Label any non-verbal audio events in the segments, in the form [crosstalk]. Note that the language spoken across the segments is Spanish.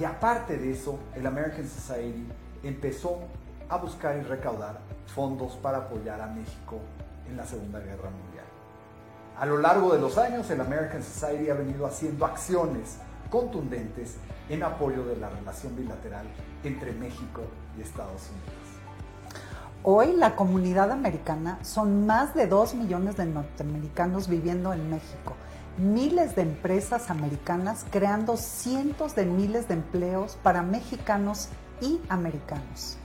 y aparte de eso, el American Society empezó a buscar y recaudar fondos para apoyar a México en la Segunda Guerra Mundial. A lo largo de los años, el American Society ha venido haciendo acciones contundentes en apoyo de la relación bilateral entre México y Estados Unidos. Hoy la comunidad americana son más de 2 millones de norteamericanos viviendo en México, miles de empresas americanas creando cientos de miles de empleos para mexicanos y americanos.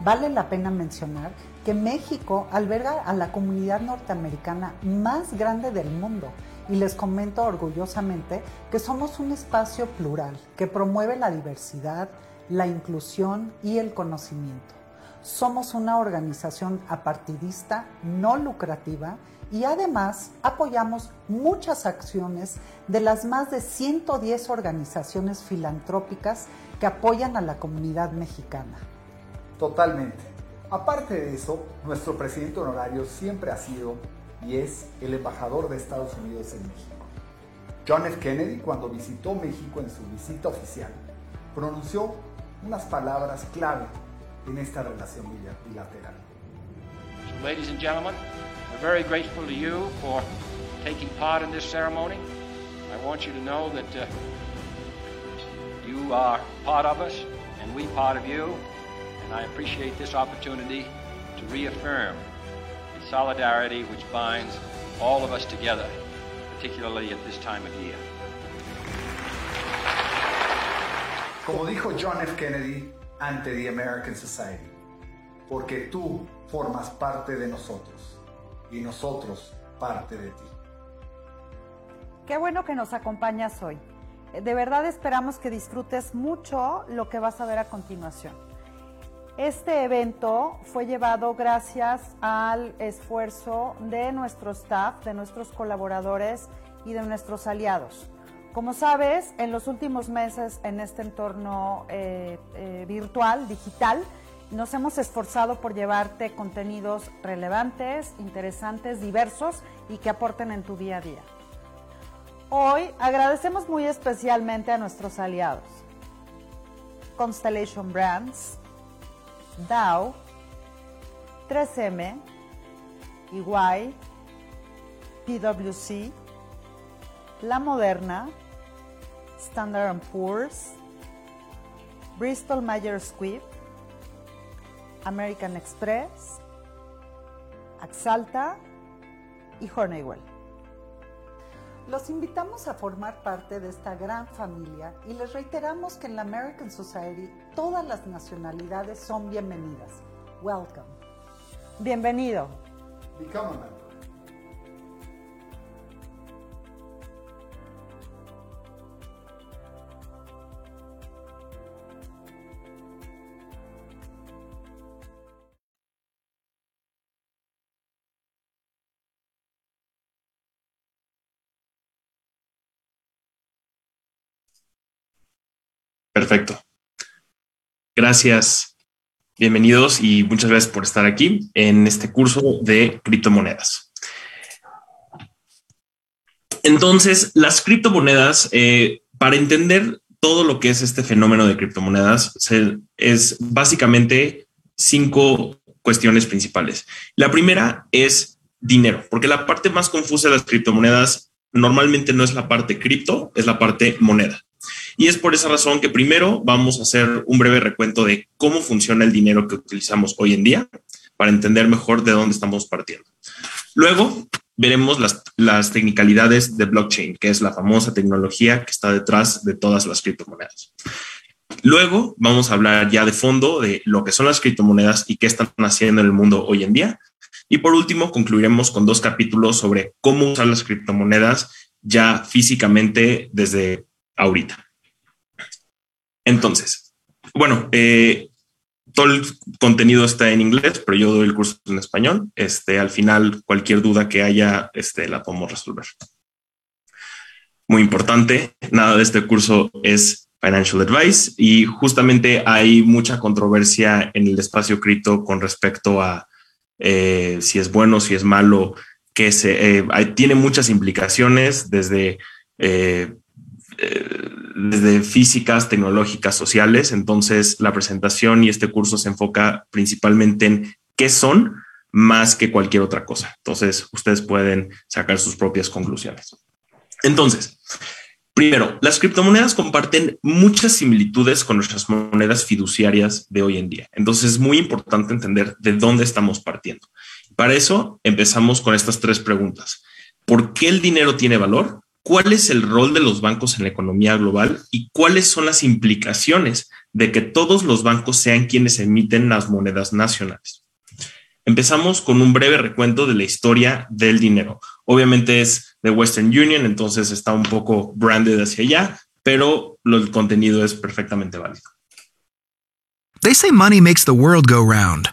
Vale la pena mencionar que México alberga a la comunidad norteamericana más grande del mundo y les comento orgullosamente que somos un espacio plural que promueve la diversidad, la inclusión y el conocimiento. Somos una organización apartidista, no lucrativa y además apoyamos muchas acciones de las más de 110 organizaciones filantrópicas que apoyan a la comunidad mexicana. Totalmente. Aparte de eso, nuestro presidente honorario siempre ha sido y es el embajador de Estados Unidos en México. John F. Kennedy, cuando visitó México en su visita oficial, pronunció unas palabras clave en esta relación bilateral. So, ladies and gentlemen, we're very grateful to you for taking part in this ceremony. I want you to know that uh, you are part of us and we part of you, and I appreciate this opportunity to reaffirm the solidarity which binds all of us together, particularly at this time of year. Como dijo John F. Kennedy, ante the American Society, porque tú formas parte de nosotros y nosotros parte de ti. Qué bueno que nos acompañas hoy. De verdad esperamos que disfrutes mucho lo que vas a ver a continuación. Este evento fue llevado gracias al esfuerzo de nuestro staff, de nuestros colaboradores y de nuestros aliados. Como sabes, en los últimos meses en este entorno eh, eh, virtual, digital, nos hemos esforzado por llevarte contenidos relevantes, interesantes, diversos y que aporten en tu día a día. Hoy agradecemos muy especialmente a nuestros aliados. Constellation Brands, Dow, 3M, EY, PwC, La Moderna, Standard Poor's, Bristol Myers Squibb, American Express, Axalta y Honeywell. Los invitamos a formar parte de esta gran familia y les reiteramos que en la American Society todas las nacionalidades son bienvenidas. Welcome. Bienvenido. Become Perfecto. Gracias. Bienvenidos y muchas gracias por estar aquí en este curso de criptomonedas. Entonces, las criptomonedas, eh, para entender todo lo que es este fenómeno de criptomonedas, es básicamente cinco cuestiones principales. La primera es dinero, porque la parte más confusa de las criptomonedas normalmente no es la parte cripto, es la parte moneda. Y es por esa razón que primero vamos a hacer un breve recuento de cómo funciona el dinero que utilizamos hoy en día para entender mejor de dónde estamos partiendo. Luego veremos las, las technicalidades de blockchain, que es la famosa tecnología que está detrás de todas las criptomonedas. Luego vamos a hablar ya de fondo de lo que son las criptomonedas y qué están haciendo en el mundo hoy en día. Y por último, concluiremos con dos capítulos sobre cómo usar las criptomonedas ya físicamente desde ahorita. Entonces, bueno, eh, todo el contenido está en inglés, pero yo doy el curso en español. Este, al final, cualquier duda que haya, este, la podemos resolver. Muy importante, nada de este curso es financial advice y justamente hay mucha controversia en el espacio cripto con respecto a eh, si es bueno, si es malo, que se, eh, tiene muchas implicaciones desde desde físicas, tecnológicas, sociales. Entonces, la presentación y este curso se enfoca principalmente en qué son más que cualquier otra cosa. Entonces, ustedes pueden sacar sus propias conclusiones. Entonces, primero, las criptomonedas comparten muchas similitudes con nuestras monedas fiduciarias de hoy en día. Entonces, es muy importante entender de dónde estamos partiendo. Para eso, empezamos con estas tres preguntas. ¿Por qué el dinero tiene valor? Cuál es el rol de los bancos en la economía global y cuáles son las implicaciones de que todos los bancos sean quienes emiten las monedas nacionales. Empezamos con un breve recuento de la historia del dinero. Obviamente es de Western Union, entonces está un poco branded hacia allá, pero el contenido es perfectamente válido. They say money makes the world go round.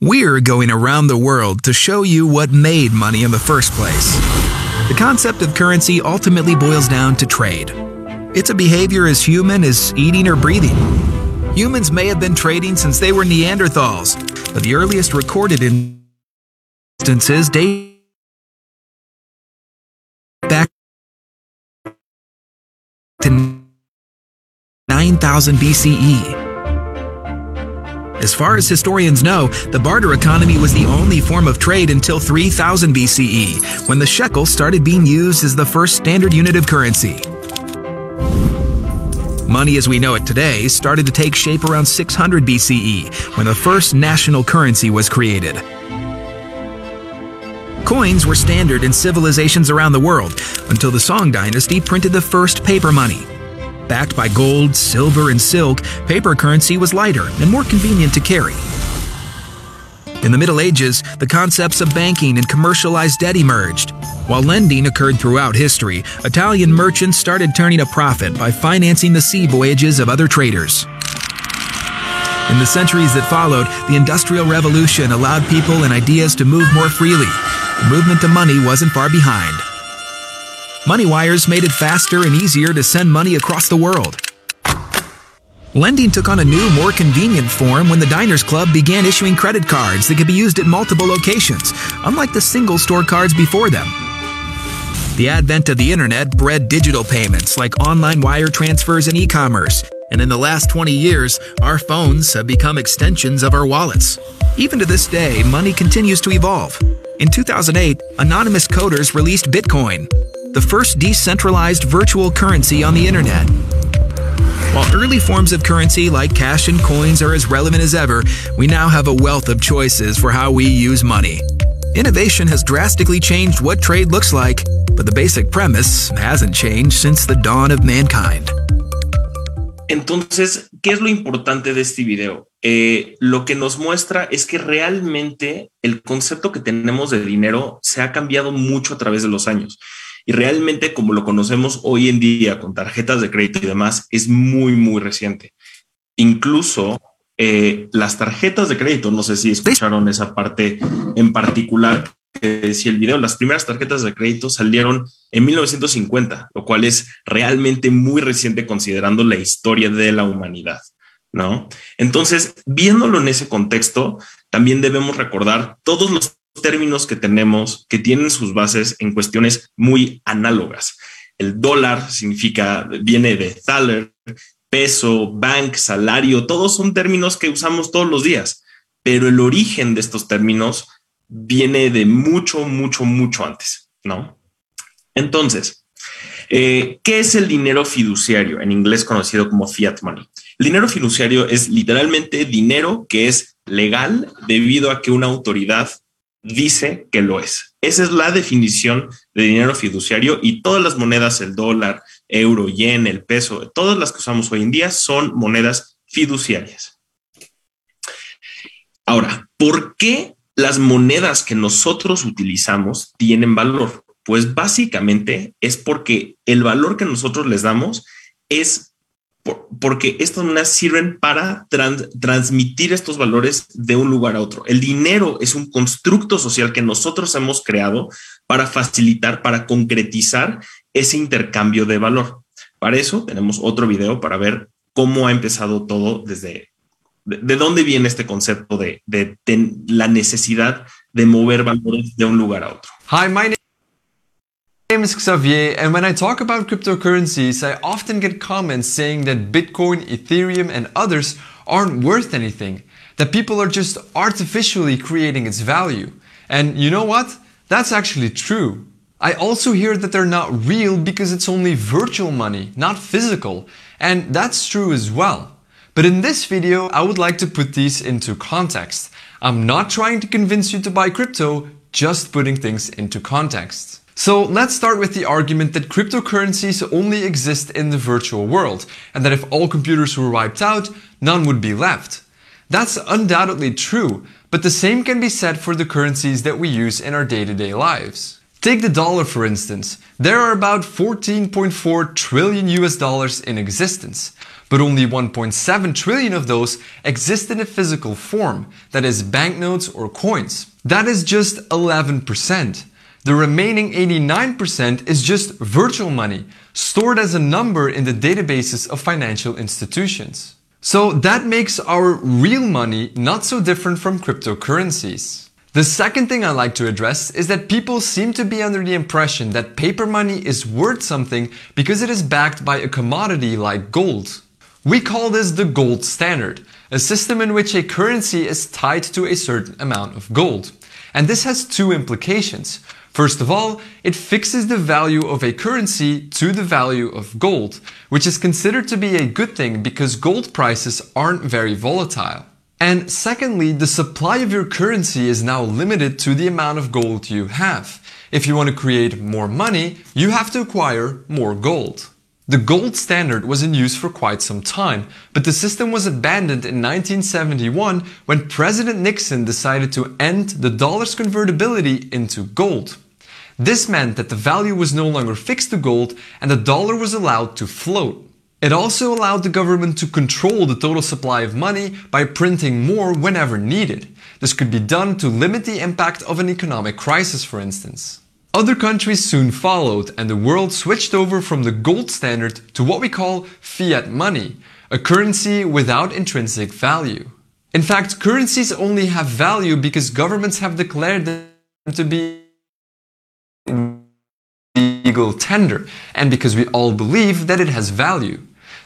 We're going around the world to show you what made money in the first place. The concept of currency ultimately boils down to trade. It's a behavior as human as eating or breathing. Humans may have been trading since they were Neanderthals, but the earliest recorded instances date back to 9000 BCE. As far as historians know, the barter economy was the only form of trade until 3000 BCE, when the shekel started being used as the first standard unit of currency. Money as we know it today started to take shape around 600 BCE, when the first national currency was created. Coins were standard in civilizations around the world until the Song dynasty printed the first paper money. Backed by gold, silver, and silk, paper currency was lighter and more convenient to carry. In the Middle Ages, the concepts of banking and commercialized debt emerged. While lending occurred throughout history, Italian merchants started turning a profit by financing the sea voyages of other traders. In the centuries that followed, the Industrial Revolution allowed people and ideas to move more freely. The movement of money wasn't far behind. Money wires made it faster and easier to send money across the world. Lending took on a new, more convenient form when the Diners Club began issuing credit cards that could be used at multiple locations, unlike the single store cards before them. The advent of the internet bred digital payments like online wire transfers and e commerce, and in the last 20 years, our phones have become extensions of our wallets. Even to this day, money continues to evolve. In 2008, anonymous coders released Bitcoin, the first decentralized virtual currency on the internet. While early forms of currency like cash and coins are as relevant as ever, we now have a wealth of choices for how we use money. Innovation has drastically changed what trade looks like, but the basic premise hasn't changed since the dawn of mankind. Entonces, ¿qué es lo importante de este video? Eh, lo que nos muestra es que realmente el concepto que tenemos de dinero se ha cambiado mucho a través de los años. Y realmente como lo conocemos hoy en día con tarjetas de crédito y demás, es muy, muy reciente. Incluso eh, las tarjetas de crédito, no sé si escucharon esa parte en particular, que si el video, las primeras tarjetas de crédito salieron en 1950, lo cual es realmente muy reciente considerando la historia de la humanidad. ¿No? Entonces, viéndolo en ese contexto, también debemos recordar todos los términos que tenemos que tienen sus bases en cuestiones muy análogas. El dólar significa, viene de thaler, peso, bank, salario, todos son términos que usamos todos los días, pero el origen de estos términos viene de mucho, mucho, mucho antes, ¿no? Entonces, eh, ¿qué es el dinero fiduciario? En inglés conocido como fiat money. El dinero fiduciario es literalmente dinero que es legal debido a que una autoridad dice que lo es. Esa es la definición de dinero fiduciario y todas las monedas, el dólar, euro, yen, el peso, todas las que usamos hoy en día son monedas fiduciarias. Ahora, ¿por qué las monedas que nosotros utilizamos tienen valor? Pues básicamente es porque el valor que nosotros les damos es porque estas monedas sirven para transmitir estos valores de un lugar a otro. El dinero es un constructo social que nosotros hemos creado para facilitar, para concretizar ese intercambio de valor. Para eso tenemos otro video para ver cómo ha empezado todo desde de, dónde viene este concepto de, de, la necesidad de mover valores de un lugar a otro. Hi, my name is Xavier, and when I talk about cryptocurrencies, I often get comments saying that Bitcoin, Ethereum, and others aren't worth anything, that people are just artificially creating its value. And you know what? That's actually true. I also hear that they're not real because it's only virtual money, not physical, and that's true as well. But in this video, I would like to put these into context. I'm not trying to convince you to buy crypto, just putting things into context. So let's start with the argument that cryptocurrencies only exist in the virtual world, and that if all computers were wiped out, none would be left. That's undoubtedly true, but the same can be said for the currencies that we use in our day-to-day lives. Take the dollar for instance. There are about 14.4 trillion US dollars in existence, but only 1.7 trillion of those exist in a physical form, that is banknotes or coins. That is just 11%. The remaining 89% is just virtual money, stored as a number in the databases of financial institutions. So that makes our real money not so different from cryptocurrencies. The second thing I like to address is that people seem to be under the impression that paper money is worth something because it is backed by a commodity like gold. We call this the gold standard, a system in which a currency is tied to a certain amount of gold. And this has two implications. First of all, it fixes the value of a currency to the value of gold, which is considered to be a good thing because gold prices aren't very volatile. And secondly, the supply of your currency is now limited to the amount of gold you have. If you want to create more money, you have to acquire more gold. The gold standard was in use for quite some time, but the system was abandoned in 1971 when President Nixon decided to end the dollar's convertibility into gold. This meant that the value was no longer fixed to gold and the dollar was allowed to float. It also allowed the government to control the total supply of money by printing more whenever needed. This could be done to limit the impact of an economic crisis, for instance. Other countries soon followed and the world switched over from the gold standard to what we call fiat money, a currency without intrinsic value. In fact, currencies only have value because governments have declared them to be legal tender and because we all believe that it has value.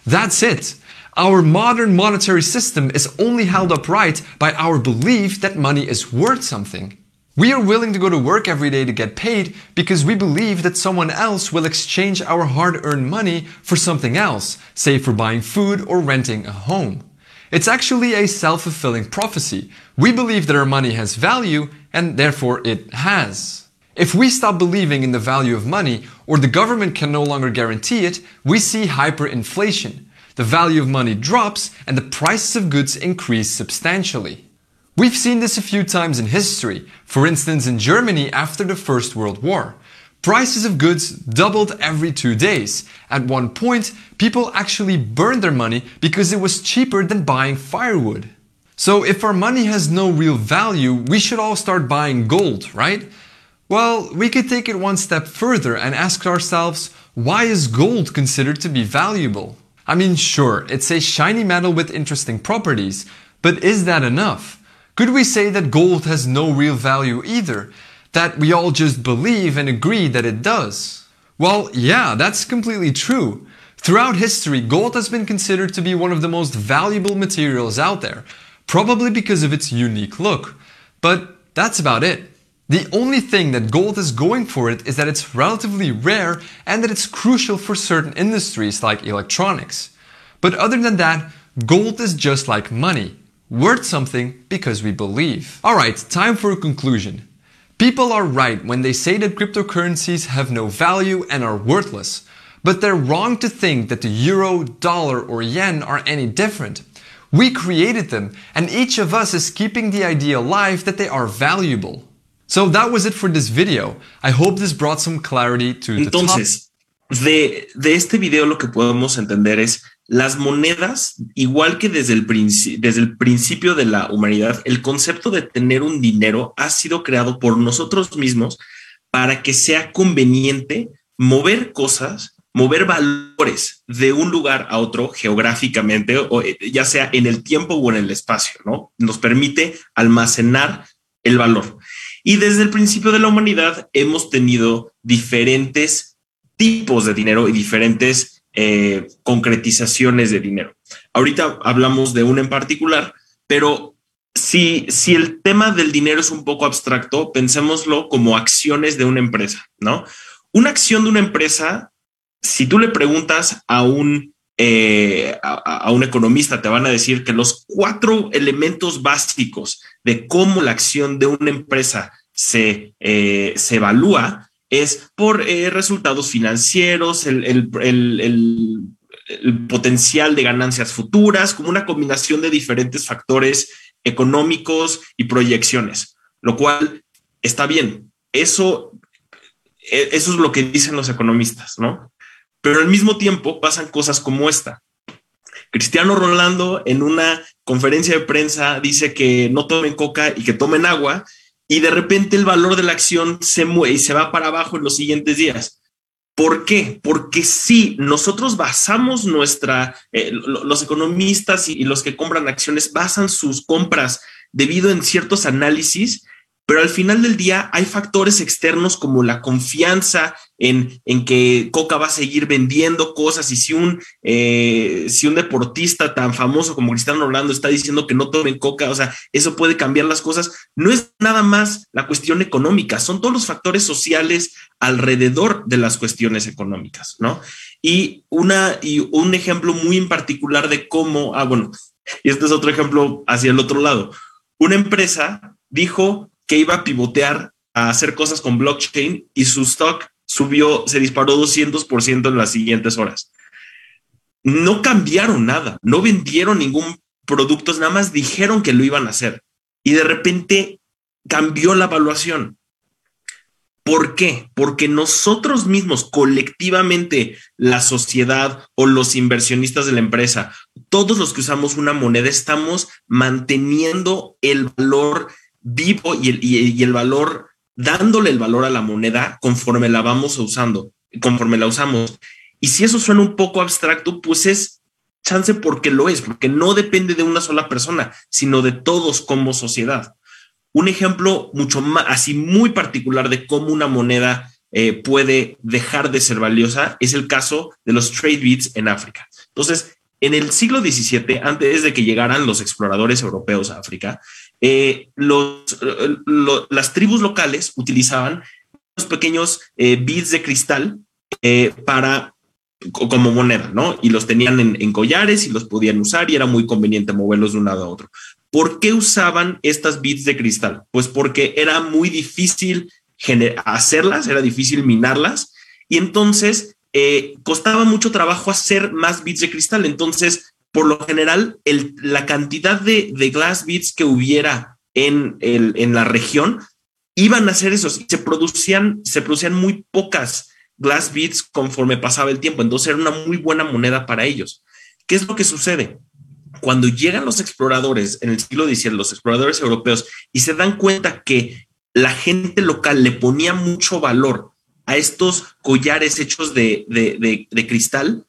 That's it. Our modern monetary system is only held upright by our belief that money is worth something. We are willing to go to work every day to get paid because we believe that someone else will exchange our hard earned money for something else, say for buying food or renting a home. It's actually a self fulfilling prophecy. We believe that our money has value and therefore it has. If we stop believing in the value of money or the government can no longer guarantee it, we see hyperinflation. The value of money drops and the prices of goods increase substantially. We've seen this a few times in history, for instance in Germany after the First World War. Prices of goods doubled every two days. At one point, people actually burned their money because it was cheaper than buying firewood. So if our money has no real value, we should all start buying gold, right? Well, we could take it one step further and ask ourselves, why is gold considered to be valuable? I mean, sure, it's a shiny metal with interesting properties, but is that enough? Could we say that gold has no real value either? That we all just believe and agree that it does? Well, yeah, that's completely true. Throughout history, gold has been considered to be one of the most valuable materials out there, probably because of its unique look. But that's about it. The only thing that gold is going for it is that it's relatively rare and that it's crucial for certain industries like electronics. But other than that, gold is just like money worth something because we believe. Alright, time for a conclusion. People are right when they say that cryptocurrencies have no value and are worthless, but they're wrong to think that the euro, dollar, or yen are any different. We created them, and each of us is keeping the idea alive that they are valuable. So that was it for this video. I hope this brought some clarity to the Entonces, de, de este video lo que podemos entender es las monedas, igual que desde el, desde el principio de la humanidad, el concepto de tener un dinero ha sido creado por nosotros mismos para que sea conveniente mover cosas, mover valores de un lugar a otro geográficamente, o eh, ya sea en el tiempo o en el espacio, ¿no? Nos permite almacenar el valor. Y desde el principio de la humanidad hemos tenido diferentes tipos de dinero y diferentes eh, concretizaciones de dinero. Ahorita hablamos de una en particular, pero si, si el tema del dinero es un poco abstracto, pensémoslo como acciones de una empresa, ¿no? Una acción de una empresa, si tú le preguntas a un, eh, a, un economista, te van a decir que los cuatro elementos básicos de cómo la acción de una empresa se, eh, se evalúa es por eh, resultados financieros, el, potencial de ganancias futuras, como una combinación de diferentes factores económicos y proyecciones, lo cual está bien. Eso, eso es lo que dicen los economistas, ¿no? Pero al mismo tiempo pasan cosas como esta. Cristiano Rolando en una conferencia de prensa dice que no tomen coca y que tomen agua y de repente el valor de la acción se mueve y se va para abajo en los siguientes días. ¿Por qué? Porque si nosotros basamos nuestra, eh, los economistas y, los que compran acciones basan sus compras debido en ciertos análisis pero al final del día hay factores externos como la confianza en, en que Coca va a seguir vendiendo cosas y si un, eh, si un deportista tan famoso como Cristiano Ronaldo está diciendo que no tomen Coca, o sea, eso puede cambiar las cosas. No es nada más la cuestión económica, son todos los factores sociales alrededor de las cuestiones económicas, ¿no? Y, una, y un ejemplo muy en particular de cómo, ah, bueno, y este es otro ejemplo hacia el otro lado. Una empresa dijo que iba a pivotear a hacer cosas con blockchain y su stock subió, se disparó 200% en las siguientes horas. No cambiaron nada, no vendieron ningún producto, nada más dijeron que lo iban a hacer y de repente cambió la evaluación. ¿Por qué? Porque nosotros mismos, colectivamente, la sociedad o los inversionistas de la empresa, todos los que usamos una moneda, estamos manteniendo el valor vivo y el, y, el valor, dándole el valor a la moneda conforme la vamos usando, conforme la usamos. Y si eso suena un poco abstracto, pues es chance porque lo es, porque no depende de una sola persona, sino de todos como sociedad. Un ejemplo mucho más, así muy particular de cómo una moneda eh, puede dejar de ser valiosa es el caso de los trade beats en África. Entonces, en el siglo XVII, antes de que llegaran los exploradores europeos a África, eh, eh, las tribus locales utilizaban los pequeños eh, bits de cristal para como moneda, ¿no? Y los tenían en, collares y los podían usar y era muy conveniente moverlos de un lado a otro. ¿Por qué usaban estas bits de cristal? Pues porque era muy difícil hacerlas, era difícil minarlas y entonces costaba mucho trabajo hacer más bits de cristal. Entonces por lo general, la cantidad de, glass beads que hubiera en, la región iban a ser esos. Se producían, se producían muy pocas glass beads conforme pasaba el tiempo. Entonces era una muy buena moneda para ellos. ¿Qué es lo que sucede? Cuando llegan los exploradores en el siglo XIX, los exploradores europeos, y se dan cuenta que la gente local le ponía mucho valor a estos collares hechos de cristal,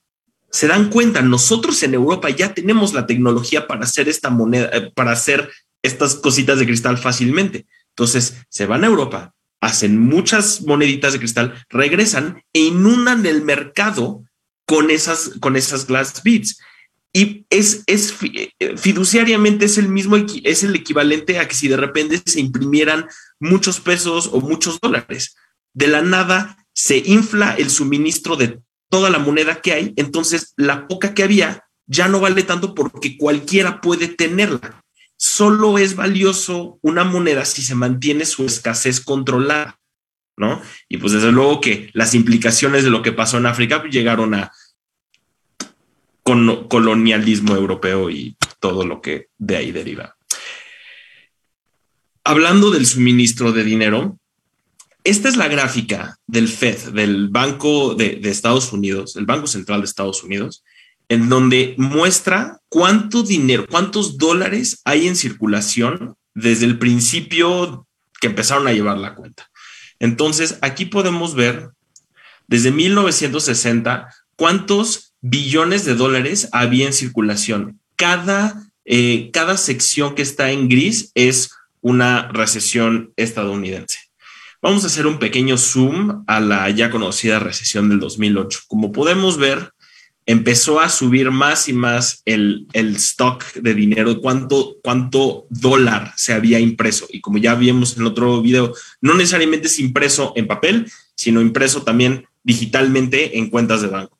se dan cuenta, nosotros en Europa ya tenemos la tecnología para hacer esta moneda, eh, para hacer estas cositas de cristal fácilmente. Entonces, se van a Europa, hacen muchas moneditas de cristal, regresan e inundan el mercado con esas, con esas glass beads. Y es, es eh, fiduciariamente es el mismo, es el equivalente a que si de repente se imprimieran muchos pesos o muchos dólares. De la nada se infla el suministro de toda la moneda que hay, entonces la poca que había ya no vale tanto porque cualquiera puede tenerla. Solo es valioso una moneda si se mantiene su escasez controlada, ¿no? Y pues desde luego que las implicaciones de lo que pasó en África llegaron a colonialismo europeo y todo lo que de ahí deriva. Hablando del suministro de dinero, esta es la gráfica del Fed, del Banco de, Estados Unidos, el Banco Central de Estados Unidos, en donde muestra cuánto dinero, cuántos dólares hay en circulación desde el principio que empezaron a llevar la cuenta. Entonces, aquí podemos ver desde 1960 cuántos billones de dólares había en circulación. Cada, eh, cada sección que está en gris es una recesión estadounidense. Vamos a hacer un pequeño zoom a la ya conocida recesión del 2008. Como podemos ver, empezó a subir más y más el, stock de dinero, cuánto, cuánto dólar se había impreso. Y como ya vimos en el otro video, no necesariamente es impreso en papel, sino impreso también digitalmente en cuentas de banco.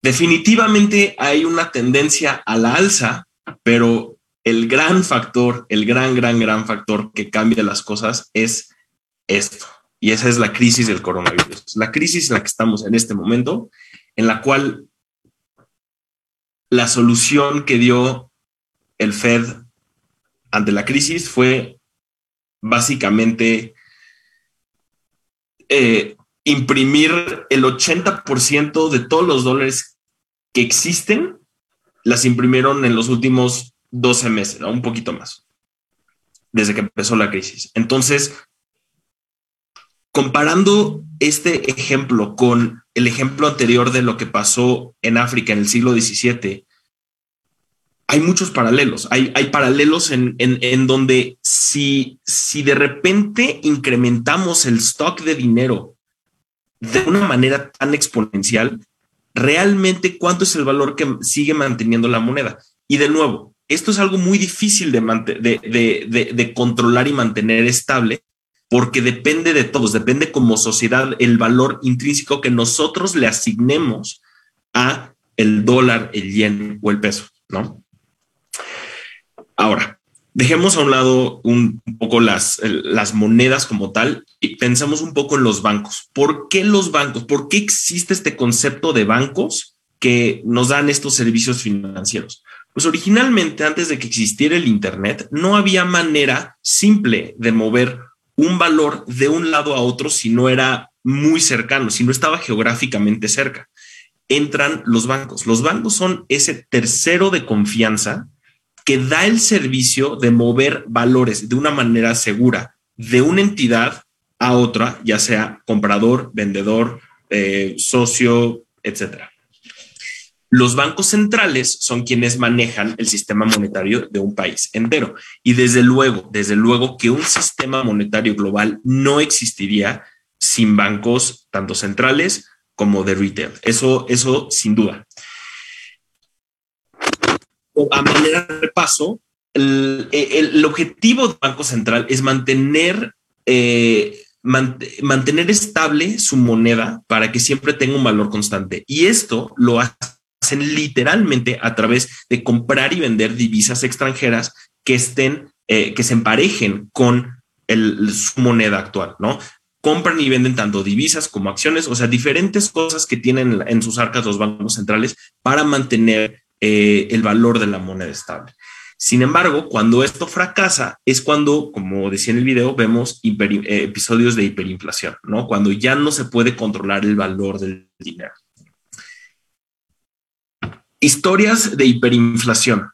Definitivamente hay una tendencia a la alza, pero el gran factor, el gran, gran, gran factor que cambia las cosas es esto. Y esa es la crisis del coronavirus. La crisis en la que estamos en este momento, en la cual la solución que dio el Fed ante la crisis fue básicamente eh, imprimir el 80% de todos los dólares que existen, las imprimieron en los últimos 12 meses, un poquito más, desde que empezó la crisis. Entonces, comparando este ejemplo con el ejemplo anterior de lo que pasó en África en el siglo XVII, hay muchos paralelos. Hay, hay paralelos en, en, donde si, si de repente incrementamos el stock de dinero de una manera tan exponencial, realmente cuánto es el valor que sigue manteniendo la moneda. Y de nuevo, esto es algo muy difícil de, controlar y mantener estable porque depende de todos, depende como sociedad el valor intrínseco que nosotros le asignemos a el dólar, el yen o el peso, ¿no? Ahora, dejemos a un lado un, poco las, las monedas como tal y pensemos un poco en los bancos. ¿Por qué los bancos? ¿Por qué existe este concepto de bancos que nos dan estos servicios financieros? Pues originalmente, antes de que existiera el Internet, no había manera simple de mover un valor de un lado a otro si no era muy cercano, si no estaba geográficamente cerca. Entran los bancos. Los bancos son ese tercero de confianza que da el servicio de mover valores de una manera segura de una entidad a otra, ya sea comprador, vendedor, eh, socio, etcétera. Los bancos centrales son quienes manejan el sistema monetario de un país entero. Y desde luego, desde luego que un sistema monetario global no existiría sin bancos tanto centrales como de retail. Eso, eso sin duda. A manera de paso, el, objetivo del Banco Central es mantener, eh, mantener estable su moneda para que siempre tenga un valor constante. Y esto lo hace hacen literalmente a través de comprar y vender divisas extranjeras que estén, eh, que se emparejen con su moneda actual, ¿no? Compran y venden tanto divisas como acciones, o sea, diferentes cosas que tienen en sus arcas los bancos centrales para mantener eh, el valor de la moneda estable. Sin embargo, cuando esto fracasa es cuando, como decía en el video, vemos eh, episodios de hiperinflación, ¿no? Cuando ya no se puede controlar el valor del dinero. Historias de hiperinflación.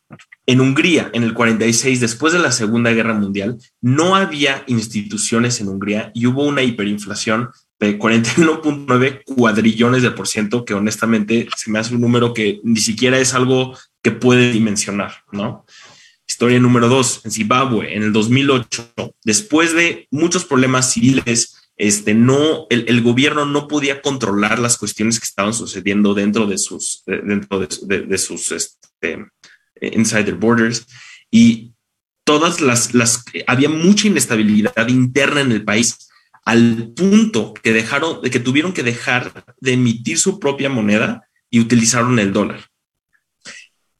En Hungría, en el 46, después de la Segunda Guerra Mundial, no había instituciones en Hungría y hubo una hiperinflación de 41.9 cuadrillones de por ciento, que honestamente se me hace un número que ni siquiera es algo que puede dimensionar, ¿no? Historia número dos, en Zimbabue, en el 2008, después de muchos problemas civiles este, no, el, gobierno no podía controlar las cuestiones que estaban sucediendo dentro de sus, dentro de, sus este, insider borders y todas las, las, había mucha inestabilidad interna en el país al punto que dejaron, de que tuvieron que dejar de emitir su propia moneda y utilizaron el dólar.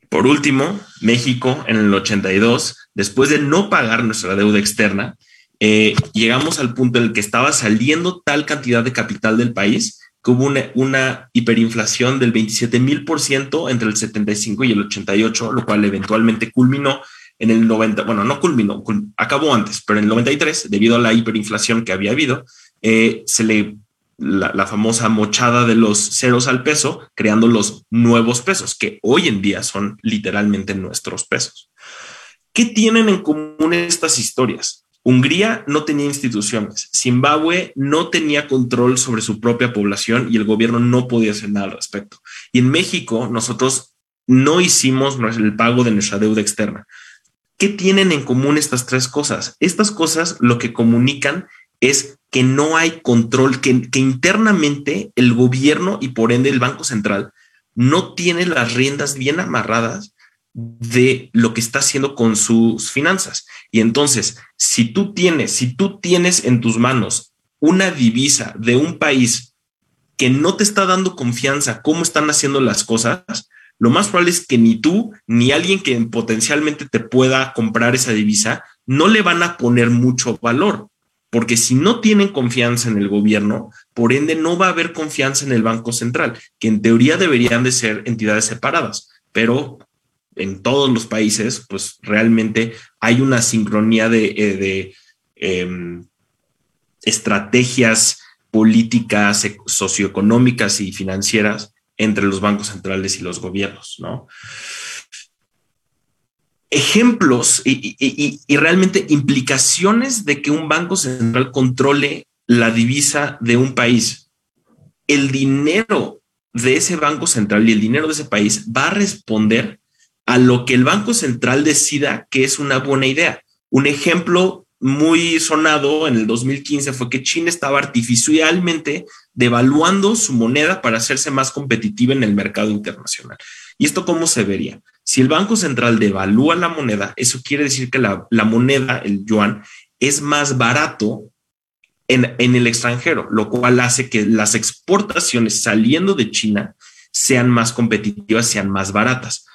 Por último, México en el 82, después de no pagar nuestra deuda externa, eh, llegamos al punto en el que estaba saliendo tal cantidad de capital del país que hubo una, hiperinflación del 27 mil por ciento entre el 75 y el 88, lo cual eventualmente culminó en el 90, bueno, no culminó, acabó antes, pero en el 93, debido a la hiperinflación que había habido, eh, se le la, famosa mochada de los ceros al peso, creando los nuevos pesos, que hoy en día son literalmente nuestros pesos. ¿Qué tienen en común estas historias? Hungría no tenía instituciones, Zimbabue no tenía control sobre su propia población y el gobierno no podía hacer nada al respecto. Y en México nosotros no hicimos el pago de nuestra deuda externa. ¿Qué tienen en común estas tres cosas? Estas cosas lo que comunican es que no hay control, que, internamente el gobierno y por ende el Banco Central no tiene las riendas bien amarradas de lo que está haciendo con sus finanzas. Y entonces, si tú tienes, si tú tienes en tus manos una divisa de un país que no te está dando confianza cómo están haciendo las cosas, lo más probable es que ni tú ni alguien que potencialmente te pueda comprar esa divisa no le van a poner mucho valor porque si no tienen confianza en el gobierno, por ende no va a haber confianza en el Banco Central, que en teoría deberían de ser entidades separadas, pero en todos los países, pues realmente hay una sincronía de, eh, em, estrategias políticas, e, socioeconómicas y financieras entre los bancos centrales y los gobiernos, ¿no? ejemplos y, realmente implicaciones de que un banco central controle la divisa de un país. El dinero de ese banco central y el dinero de ese país va a responder a lo que el banco central decida que es una buena idea. Un ejemplo muy sonado en el 2015 fue que China estaba artificialmente devaluando su moneda para hacerse más competitiva en el mercado internacional. ¿Y esto cómo se vería? Si el Banco Central devalúa la moneda, eso quiere decir que la, moneda, el yuan, es más barato en, en, el extranjero, lo cual hace que las exportaciones saliendo de China sean más competitivas, sean más baratas.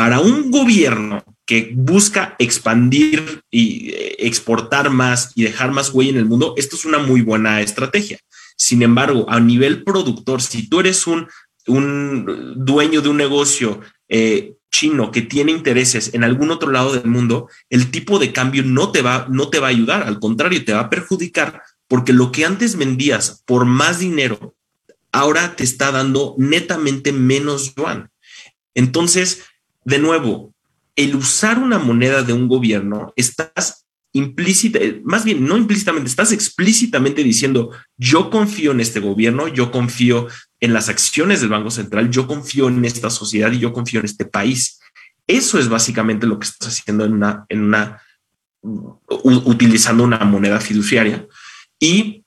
Para un gobierno que busca expandir y eh, exportar más y dejar más huella en el mundo, esto es una muy buena estrategia. Sin embargo, a nivel productor, si tú eres un, un dueño de un negocio eh, chino que tiene intereses en algún otro lado del mundo, el tipo de cambio no te va, no te va a ayudar, al contrario, te va a perjudicar porque lo que antes vendías por más dinero, ahora te está dando netamente menos yuan. Entonces, de nuevo, el usar una moneda de un gobierno, estás implícita, más bien no implícitamente, estás explícitamente diciendo, yo confío en este gobierno, yo confío en las acciones del Banco Central, yo confío en esta sociedad y yo confío en este país. Eso es básicamente lo que estás haciendo en una, en una, utilizando una moneda fiduciaria. Y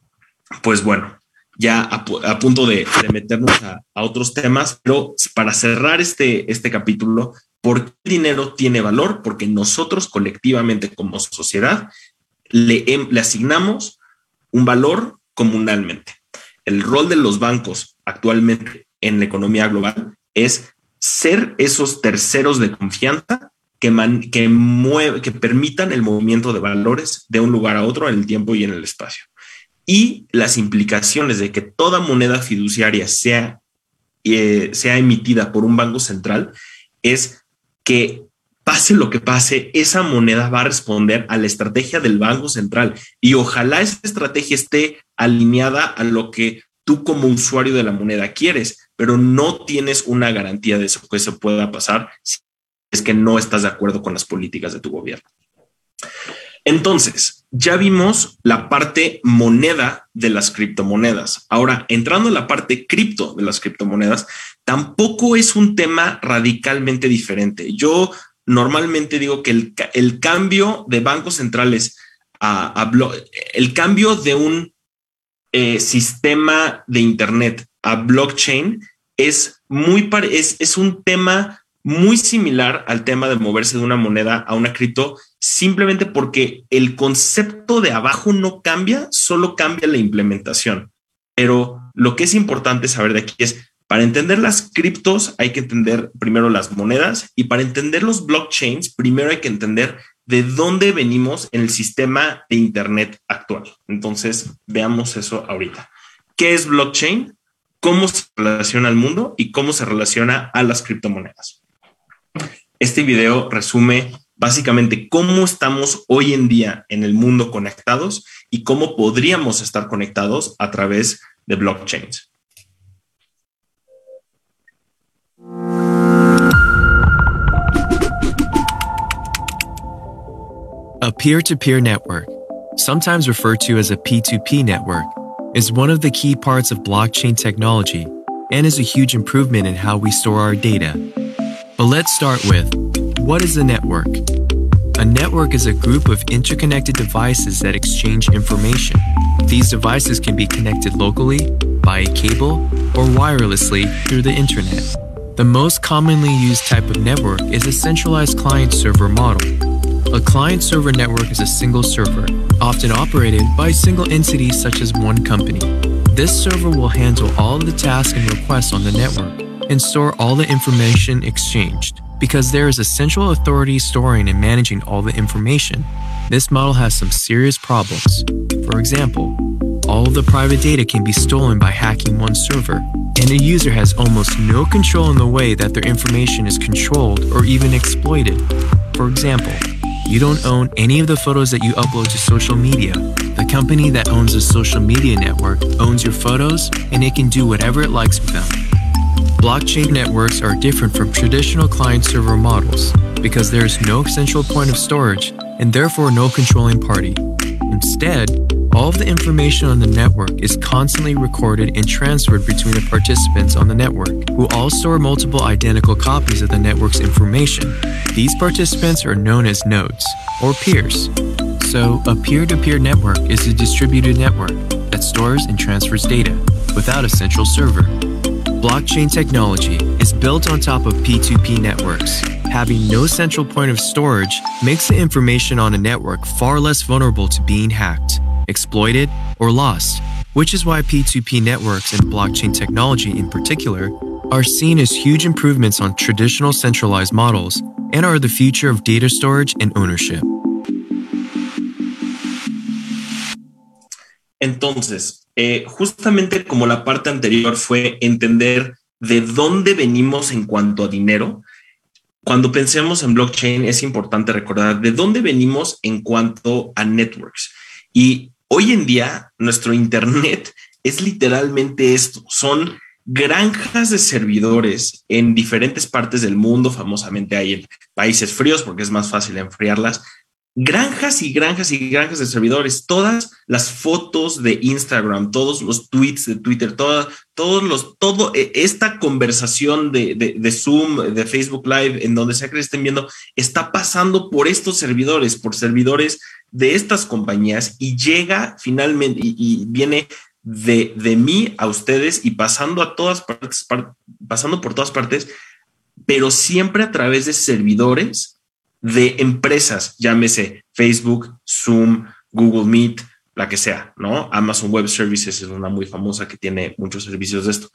pues bueno, ya a, punto de, meternos a, otros temas, pero para cerrar este, este capítulo, ¿por qué el dinero tiene valor? Porque nosotros colectivamente como sociedad le, le asignamos un valor comunalmente. El rol de los bancos actualmente en la economía global es ser esos terceros de confianza que, que, que permitan el movimiento de valores de un lugar a otro en el tiempo y en el espacio. Y las implicaciones de que toda moneda fiduciaria sea, eh, sea emitida por un banco central es que pase lo que pase, esa moneda va a responder a la estrategia del Banco Central y ojalá esa estrategia esté alineada a lo que tú como usuario de la moneda quieres, pero no tienes una garantía de eso que eso pueda pasar si es que no estás de acuerdo con las políticas de tu gobierno. Entonces, ya vimos la parte moneda de las criptomonedas. Ahora, entrando en la parte cripto de las criptomonedas, tampoco es un tema radicalmente diferente. Yo normalmente digo que el, cambio de bancos centrales a, a el cambio de un eh, sistema de Internet a blockchain es, muy es, es un tema muy similar al tema de moverse de una moneda a una cripto, simplemente porque el concepto de abajo no cambia, solo cambia la implementación. Pero lo que es importante saber de aquí es, para entender las criptos hay que entender primero las monedas y para entender los blockchains, primero hay que entender de dónde venimos en el sistema de Internet actual. Entonces, veamos eso ahorita. ¿Qué es blockchain? ¿Cómo se relaciona al mundo y cómo se relaciona a las criptomonedas? Este video resume básicamente cómo estamos hoy en día en el mundo conectados y cómo podríamos estar conectados a través de blockchains. A peer to peer network, sometimes referred to as a P2P network, is one of the key parts of blockchain technology and is a huge improvement in how we store our data. But let's start with what is a network? A network is a group of interconnected devices that exchange information. These devices can be connected locally, by a cable, or wirelessly through the internet. The most commonly used type of network is a centralized client server model. A client server network is a single server, often operated by a single entity such as one company. This server will handle all of the tasks and requests on the network and store all the information exchanged. Because there is a central authority storing and managing all the information, this model has some serious problems. For example, all of the private data can be stolen by hacking one server, and a user has almost no control in the way that their information is controlled or even exploited. For example, you don't own any of the photos that you upload to social media. The company that owns the social media network owns your photos, and it can do whatever it likes with them. Blockchain networks are different from traditional client server models because there is no central point of storage and therefore no controlling party. Instead, all of the information on the network is constantly recorded and transferred between the participants on the network, who all store multiple identical copies of the network's information. These participants are known as nodes, or peers. So, a peer to peer network is a distributed network that stores and transfers data without a central server. Blockchain technology is built on top of P2P networks. Having no central point of storage makes the information on a network far less vulnerable to being hacked, exploited, or lost, which is why P2P networks and blockchain technology in particular are seen as huge improvements on traditional centralized models and are the future of data storage and ownership. Entonces, eh, justamente como la parte anterior fue entender de dónde venimos en cuanto a dinero, cuando pensemos en blockchain es importante recordar de dónde venimos en cuanto a networks. Y hoy en día nuestro Internet [laughs] es literalmente esto, son granjas de servidores en diferentes partes del mundo, famosamente hay en países fríos porque es más fácil enfriarlas, granjas y granjas y granjas de servidores, todas las fotos de Instagram, todos los tweets de Twitter, todos los, todo e, esta conversación de, de, Zoom, de Facebook Live, en donde sea que estén viendo, está pasando por estos servidores, por servidores de estas compañías y llega finalmente y, viene de, de, mí a ustedes y pasando a todas partes, pasando por todas partes, pero siempre a través de servidores de empresas, llámese Facebook, Zoom, Google Meet, la que sea, ¿no? Amazon Web Services es una muy famosa que tiene muchos servicios de esto.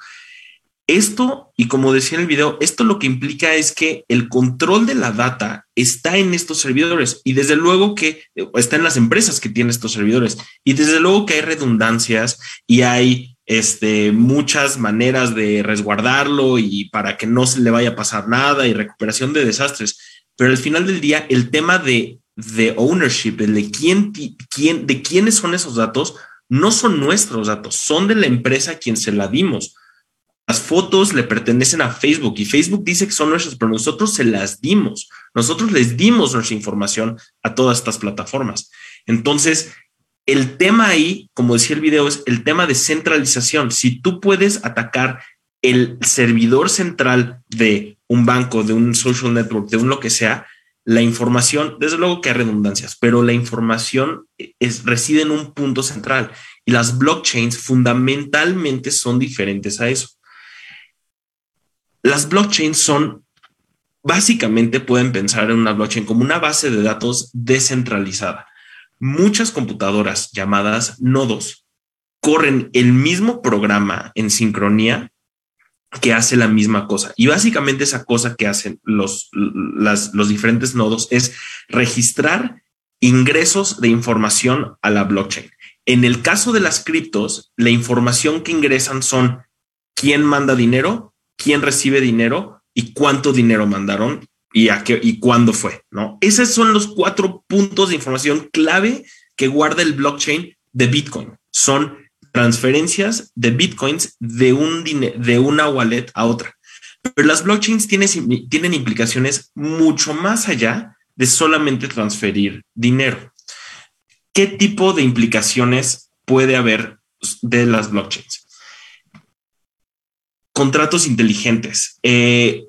Esto, y como decía en el video, esto lo que implica es que el control de la data está en estos servidores y desde luego que está en las empresas que tienen estos servidores y desde luego que hay redundancias y hay este, muchas maneras de resguardarlo y para que no se le vaya a pasar nada y recuperación de desastres. Pero al final del día, el tema de, de ownership, de quién, quién, de quiénes son esos datos, no son nuestros datos, son de la empresa a quien se la dimos. Las fotos le pertenecen a Facebook y Facebook dice que son nuestras, pero nosotros se las dimos. Nosotros les dimos nuestra información a todas estas plataformas. Entonces, el tema ahí, como decía el video, es el tema de centralización. Si tú puedes atacar el servidor central de un banco, de un social network, de un lo que sea, la información, desde luego que hay redundancias, pero la información es, reside en un punto central y las blockchains fundamentalmente son diferentes a eso. Las blockchains son, básicamente pueden pensar en una blockchain como una base de datos descentralizada. Muchas computadoras llamadas nodos corren el mismo programa en sincronía que hace la misma cosa. Y básicamente esa cosa que hacen los, los diferentes nodos es registrar ingresos de información a la blockchain. En el caso de las criptos, la información que ingresan son quién manda dinero, quién recibe dinero y cuánto dinero mandaron y a qué y cuándo fue, ¿no? Esos son los cuatro puntos de información clave que guarda el blockchain de Bitcoin. Son transferencias de bitcoins de, un de una wallet a otra. Pero las blockchains tienen, tienen implicaciones mucho más allá de solamente transferir dinero. ¿Qué tipo de implicaciones puede haber de las blockchains? Contratos inteligentes. Eh,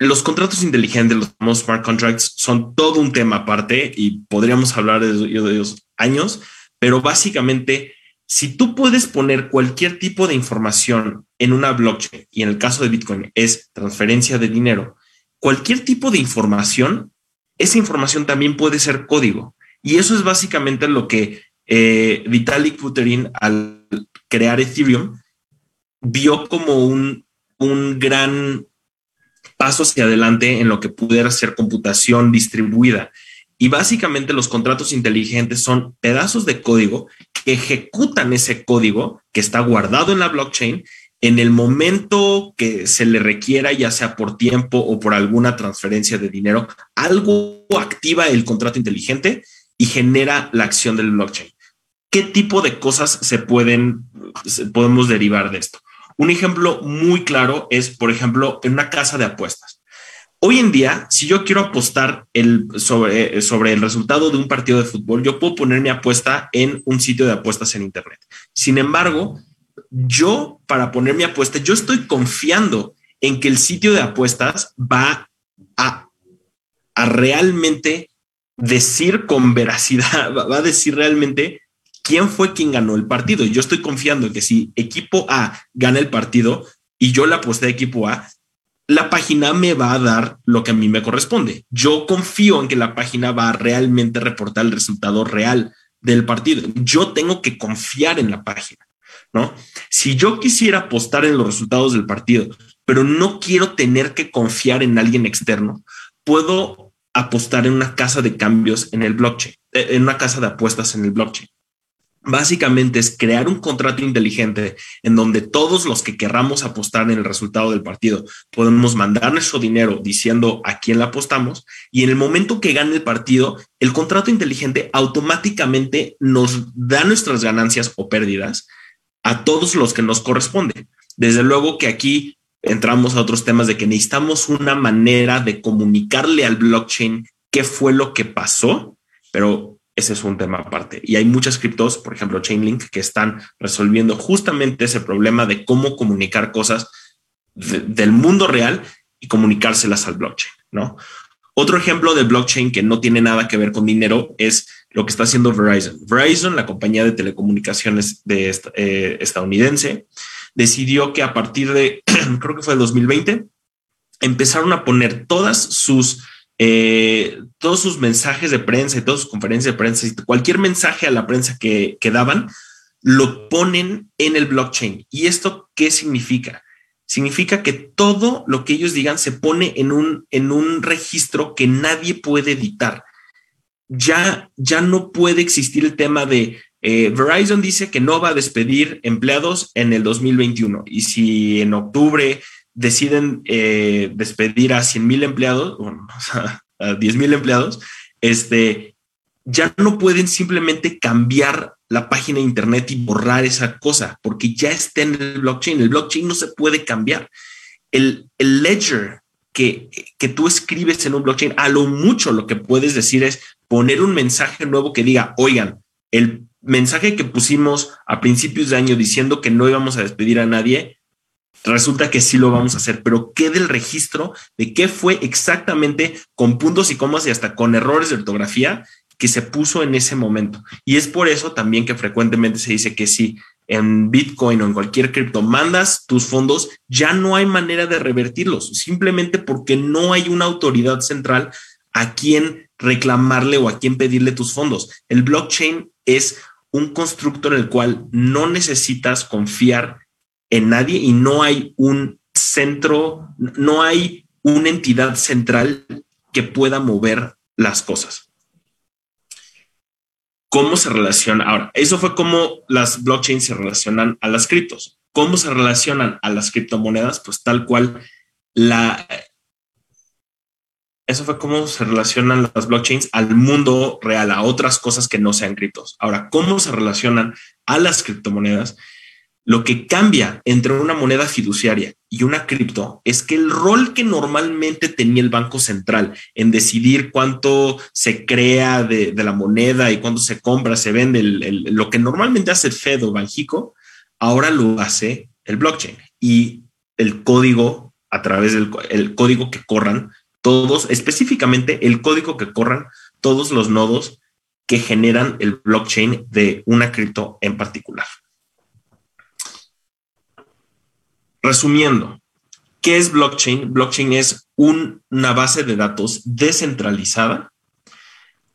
los contratos inteligentes, los smart contracts, son todo un tema aparte y podríamos hablar de ellos años, pero básicamente si tú puedes poner cualquier tipo de información en una blockchain, y en el caso de Bitcoin es transferencia de dinero, cualquier tipo de información, esa información también puede ser código. Y eso es básicamente lo que eh, Vitalik Buterin al crear Ethereum vio como un, un gran paso hacia adelante en lo que pudiera ser computación distribuida. Y básicamente los contratos inteligentes son pedazos de código ejecutan ese código que está guardado en la blockchain en el momento que se le requiera, ya sea por tiempo o por alguna transferencia de dinero, algo activa el contrato inteligente y genera la acción del blockchain. ¿Qué tipo de cosas se pueden, podemos derivar de esto? Un ejemplo muy claro es, por ejemplo, en una casa de apuestas. Hoy en día, si yo quiero apostar el, sobre, el resultado de un partido de fútbol, yo puedo poner mi apuesta en un sitio de apuestas en Internet. Sin embargo, yo para poner mi apuesta, yo estoy confiando en que el sitio de apuestas va a, a realmente decir con veracidad, [laughs] va a decir realmente quién fue quien ganó el partido. Yo estoy confiando en que si equipo A gana el partido y yo la aposté a equipo A, la página me va a dar lo que a mí me corresponde. Yo confío en que la página va a realmente reportar el resultado real del partido. Yo tengo que confiar en la página, ¿no? Si yo quisiera apostar en los resultados del partido, pero no quiero tener que confiar en alguien externo, puedo apostar en una casa de cambios en el blockchain, eh, en una casa de apuestas en el blockchain básicamente es crear un contrato inteligente en donde todos los que querramos apostar en el resultado del partido podemos mandar nuestro dinero diciendo a quién le apostamos y en el momento que gane el partido, el contrato inteligente automáticamente nos da nuestras ganancias o pérdidas a todos los que nos corresponden. Desde luego que aquí entramos a otros temas de que necesitamos una manera de comunicarle al blockchain qué fue lo que pasó, pero ese es un tema aparte. Y hay muchas criptos, por ejemplo, Chainlink, que están resolviendo justamente ese problema de cómo comunicar cosas del mundo real y comunicárselas al blockchain, ¿no? Otro ejemplo de blockchain que no tiene nada que ver con dinero es lo que está haciendo Verizon. Verizon, la compañía de telecomunicaciones eh, estadounidense, decidió que a partir de, [clears throat] creo que fue el 2020, empezaron a poner todas sus eh, todos sus mensajes de prensa y todas sus conferencias de prensa y cualquier mensaje a la prensa que, que daban, lo ponen en el blockchain. ¿Y esto qué significa? Significa que todo lo que ellos digan se pone en un, en un registro que nadie puede editar. Ya, ya no puede existir el tema de eh, Verizon dice que no va a despedir empleados en el 2021 y si en octubre deciden eh, despedir a 100 mil empleados, bueno, [laughs] a 10 mil empleados, este, ya no pueden simplemente cambiar la página de internet y borrar esa cosa, porque ya está en el blockchain. El blockchain no se puede cambiar. El, el ledger que, que tú escribes en un blockchain, a lo mucho lo que puedes decir es poner un mensaje nuevo que diga, oigan, el mensaje que pusimos a principios de año diciendo que no íbamos a despedir a nadie, resulta que sí lo vamos a hacer, pero ¿qué del registro de qué fue exactamente con puntos y comas y hasta con errores de ortografía que se puso en ese momento? Y es por eso también que frecuentemente se dice que si en Bitcoin o en cualquier cripto mandas tus fondos, ya no hay manera de revertirlos, simplemente porque no hay una autoridad central a quien reclamarle o a quien pedirle tus fondos. El blockchain es un constructo en el cual no necesitas confiar en nadie y no hay un centro, no hay una entidad central que pueda mover las cosas. ¿Cómo se relaciona? Ahora, eso fue como las blockchains se relacionan a las criptos. ¿Cómo se relacionan a las criptomonedas? Pues tal cual la, Eso fue cómo se relacionan las blockchains al mundo real, a otras cosas que no sean criptos. Ahora, ¿cómo se relacionan a las criptomonedas? Lo que cambia entre una moneda fiduciaria y una cripto es que el rol que normalmente tenía el Banco Central en decidir cuánto se crea de, la moneda y cuánto se compra, se vende, lo que normalmente hace Fed o Banjico, ahora lo hace el blockchain y el código a través del el código que corran todos, específicamente el código que corran todos los nodos que generan el blockchain de una cripto en particular. Resumiendo, ¿qué es blockchain? Blockchain es una base de datos descentralizada.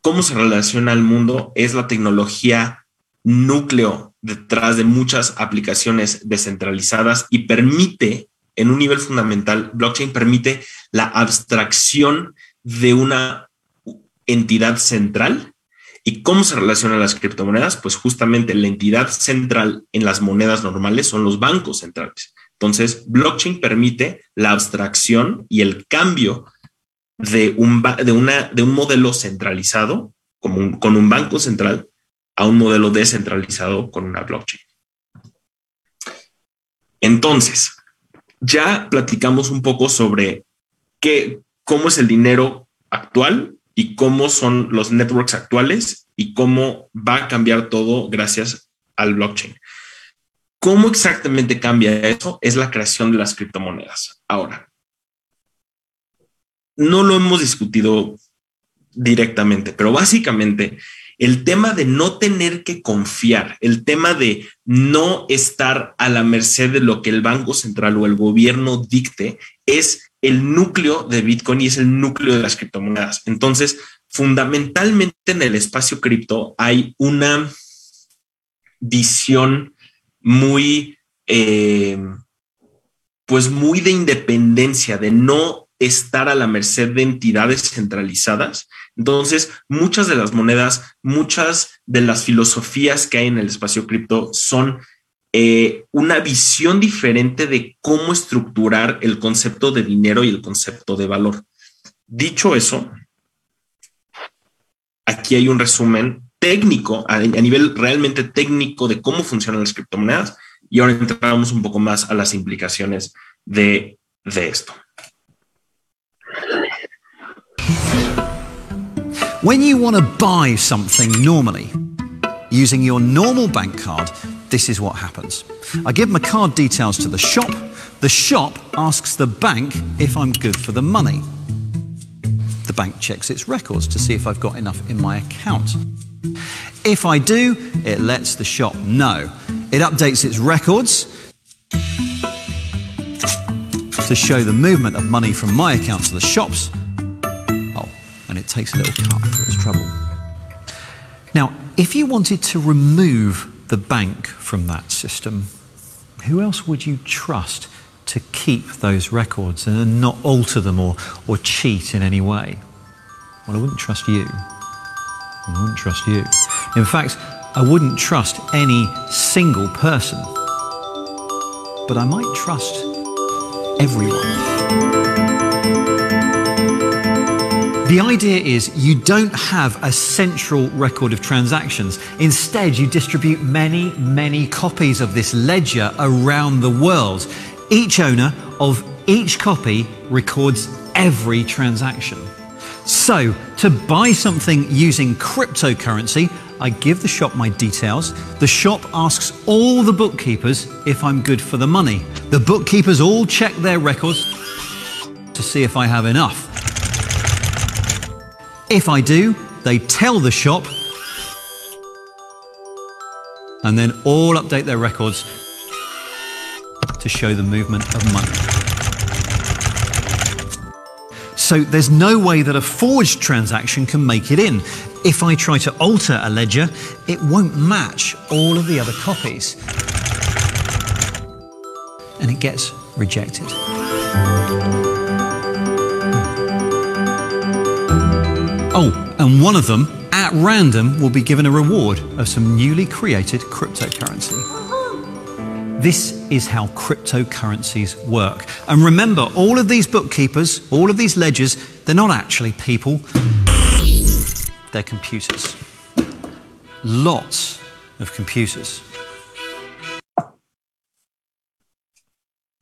¿Cómo se relaciona al mundo? Es la tecnología núcleo detrás de muchas aplicaciones descentralizadas y permite, en un nivel fundamental, blockchain permite la abstracción de una entidad central. ¿Y cómo se relacionan las criptomonedas? Pues justamente la entidad central en las monedas normales son los bancos centrales. Entonces, blockchain permite la abstracción y el cambio de un, modelo centralizado como con un banco central a un modelo descentralizado con una blockchain. Entonces, ya platicamos un poco sobre cómo es el dinero actual y cómo son los networks actuales y cómo va a cambiar todo gracias al blockchain. ¿Cómo exactamente cambia eso? Es la creación de las criptomonedas. Ahora, no lo hemos discutido directamente, pero básicamente el tema de no tener que confiar, el tema de no estar a la merced de lo que el Banco Central o el gobierno dicte, es el núcleo de Bitcoin y es el núcleo de las criptomonedas. Entonces, fundamentalmente en el espacio cripto hay una visión muy, eh, pues muy de independencia, de no estar a la merced de entidades centralizadas. Entonces, muchas de las monedas, muchas de las filosofías que hay en el espacio cripto son eh, una visión diferente de cómo estructurar el concepto de dinero y el concepto de valor. Dicho eso, aquí hay un resumen técnico, a, nivel realmente técnico de cómo funcionan las criptomonedas. Y ahora entramos un poco más a las implicaciones de, de esto. When you want to buy something normally, using your normal bank card, this is what happens. I give my card details to the shop. The shop asks the bank if I'm good for the money. The bank checks its records to see if I've got enough in my account. If I do, it lets the shop know. It updates its records to show the movement of money from my account to the shops. Oh, and it takes a little cut for its trouble. Now, if you wanted to remove the bank from that system, who else would you trust to keep those records and not alter them or, or cheat in any way? Well, I wouldn't trust you. I wouldn't trust you. In fact, I wouldn't trust any single person. But I might trust everyone. The idea is you don't have a central record of transactions. Instead, you distribute many, many copies of this ledger around the world. Each owner of each copy records every transaction. So, to buy something using cryptocurrency, I give the shop my details. The shop asks all the bookkeepers if I'm good for the money. The bookkeepers all check their records to see if I have enough. If I do, they tell the shop and then all update their records to show the movement of money. So there's no way that a forged transaction can make it in. If I try to alter a ledger, it won't match all of the other copies. And it gets rejected. Oh, and one of them, at random, will be given a reward of some newly created cryptocurrency. This is how cryptocurrencies work. And remember, all of these bookkeepers, all of these ledgers, they're not actually people, they're computers. Lots of computers.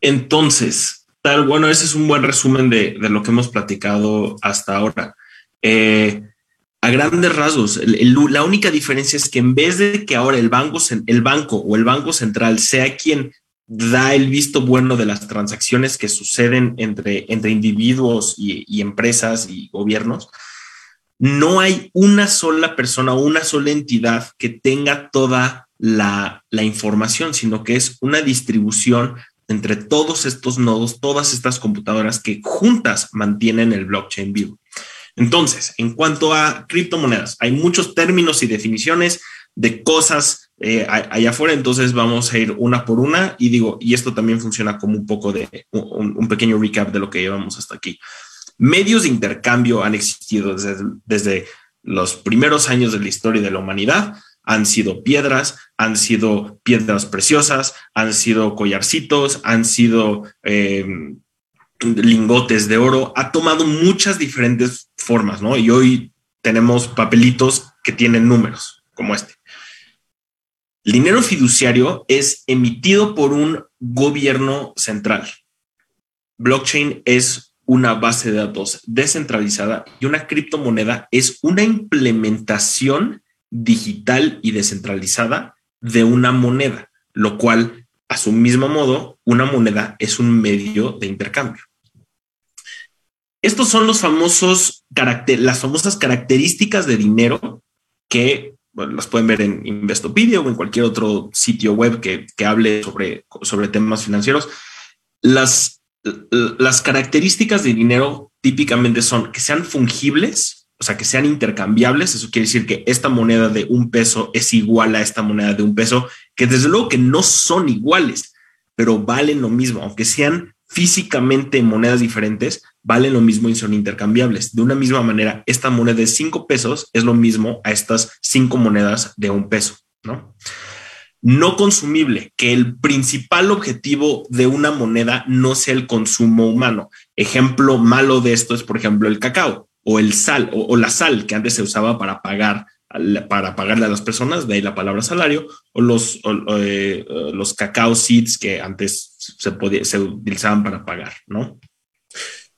Entonces, tal, bueno, ese es un buen resumen de, de lo que hemos platicado hasta ahora. Eh, a grandes rasgos, la única diferencia es que en vez de que ahora el banco, el banco o el banco central sea quien da el visto bueno de las transacciones que suceden entre, entre individuos y, y empresas y gobiernos, no hay una sola persona o una sola entidad que tenga toda la, la, información, sino que es una distribución entre todos estos nodos, todas estas computadoras que juntas mantienen el blockchain vivo. Entonces, en cuanto a criptomonedas, hay muchos términos y definiciones de cosas eh, allá afuera, entonces vamos a ir una por una y digo, y esto también funciona como un poco de un, pequeño recap de lo que llevamos hasta aquí. Medios de intercambio han existido desde, desde los primeros años de la historia de la humanidad, han sido piedras, han sido piedras preciosas, han sido collarcitos, han sido eh, lingotes de oro, ha tomado muchas diferentes formas, ¿no? Y hoy tenemos papelitos que tienen números, como este. El dinero fiduciario es emitido por un gobierno central. Blockchain es una base de datos descentralizada y una criptomoneda es una implementación digital y descentralizada de una moneda, lo cual, a su mismo modo, una moneda es un medio de intercambio. Estos son los famosos las famosas características de dinero que bueno, las pueden ver en Investopedia o en cualquier otro sitio web que, que hable sobre, sobre temas financieros. Las, las características de dinero típicamente son que sean fungibles, o sea, que sean intercambiables. Eso quiere decir que esta moneda de un peso es igual a esta moneda de un peso, que desde luego que no son iguales, pero valen lo mismo, aunque sean físicamente monedas diferentes, valen lo mismo y son intercambiables. De una misma manera, esta moneda de cinco pesos es lo mismo a estas cinco monedas de un peso, ¿no? No consumible, que el principal objetivo de una moneda no sea el consumo humano. Ejemplo malo de esto es, por ejemplo, el cacao o el sal o, la sal que antes se usaba para pagar para pagarle a las personas, de ahí la palabra salario, o los, eh, los cacao seeds que antes se, podía, se utilizaban para pagar, ¿no?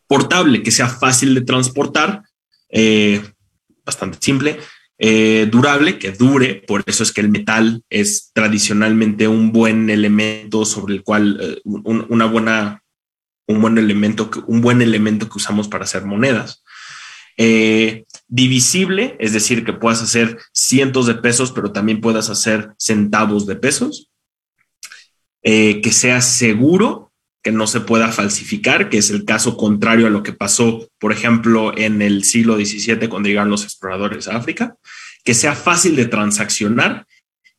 Portable, que sea fácil de transportar, eh, bastante simple, eh, durable, que dure, por eso es que el metal es tradicionalmente un buen elemento sobre el cual, eh, un, una buena, un buen elemento, un buen elemento que usamos para hacer monedas. Divisible, es decir, que puedas hacer cientos de pesos, pero también puedas hacer centavos de pesos. Que sea seguro, que no se pueda falsificar, que es el caso contrario a lo que pasó, por ejemplo, en el siglo XVII cuando llegaron los exploradores a África, que sea fácil de transaccionar,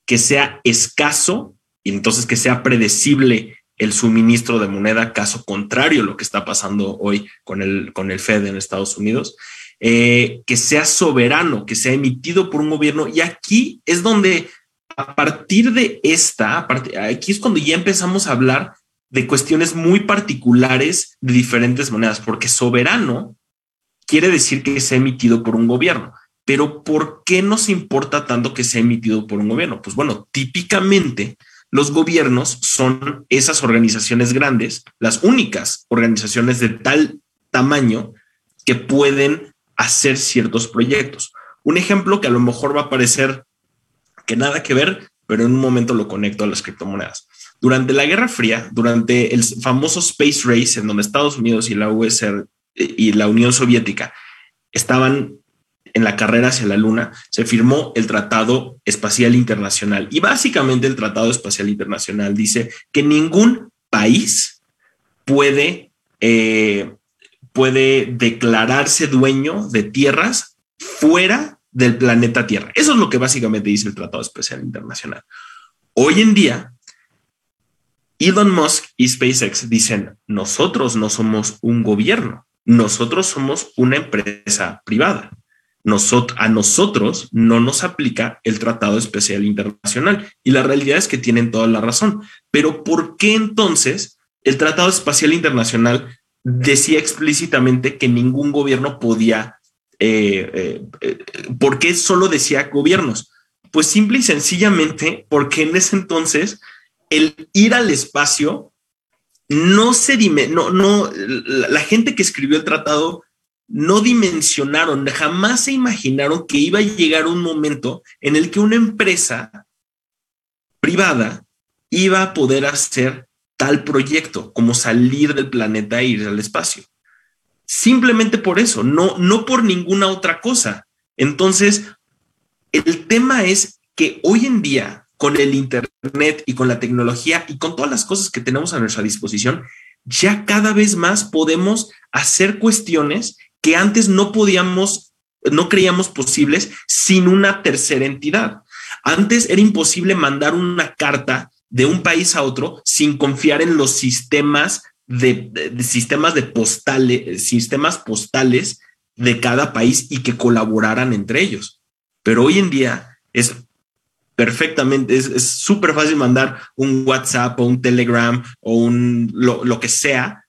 que sea escaso y entonces que sea predecible el suministro de moneda, caso contrario a lo que está pasando hoy con el, con el Fed en Estados Unidos, eh, que sea soberano, que sea emitido por un gobierno. Y aquí es donde, a partir de esta, aquí es cuando ya empezamos a hablar de cuestiones muy particulares de diferentes monedas, porque soberano quiere decir que sea emitido por un gobierno. Pero ¿por qué nos importa tanto que sea emitido por un gobierno? Pues bueno, típicamente los gobiernos son esas organizaciones grandes, las únicas organizaciones de tal tamaño que pueden hacer ciertos proyectos. Un ejemplo que a lo mejor va a parecer que nada que ver, pero en un momento lo conecto a las criptomonedas. Durante la Guerra Fría, durante el famoso Space Race, en donde Estados Unidos y la USR y la Unión Soviética estaban en la carrera hacia la Luna, se firmó el Tratado Espacial Internacional. Y básicamente el Tratado Espacial Internacional dice que ningún país puede eh, puede declararse dueño de tierras fuera del planeta Tierra. Eso es lo que básicamente dice el Tratado Especial Internacional. Hoy en día, Elon Musk y SpaceX dicen, nosotros no somos un gobierno, nosotros somos una empresa privada. a nosotros no nos aplica el Tratado Especial Internacional. Y la realidad es que tienen toda la razón. Pero ¿por qué entonces el Tratado Espacial Internacional decía explícitamente que ningún gobierno podía, eh, eh, eh, ¿por qué solo decía gobiernos? Pues simple y sencillamente porque en ese entonces el ir al espacio no se dime, no, no, la gente que escribió el tratado no dimensionaron, jamás se imaginaron que iba a llegar un momento en el que una empresa privada iba a poder hacer tal proyecto como salir del planeta e ir al espacio. Simplemente por eso, no, no por ninguna otra cosa. Entonces, el tema es que hoy en día, con el Internet y con la tecnología y con todas las cosas que tenemos a nuestra disposición, ya cada vez más podemos hacer cuestiones que antes no podíamos, no creíamos posibles sin una tercera entidad. Antes era imposible mandar una carta de un país a otro sin confiar en los sistemas de, sistemas de postales, sistemas postales de cada país y que colaboraran entre ellos. Pero hoy en día es perfectamente, es súper fácil mandar un WhatsApp o un Telegram o un lo, lo que sea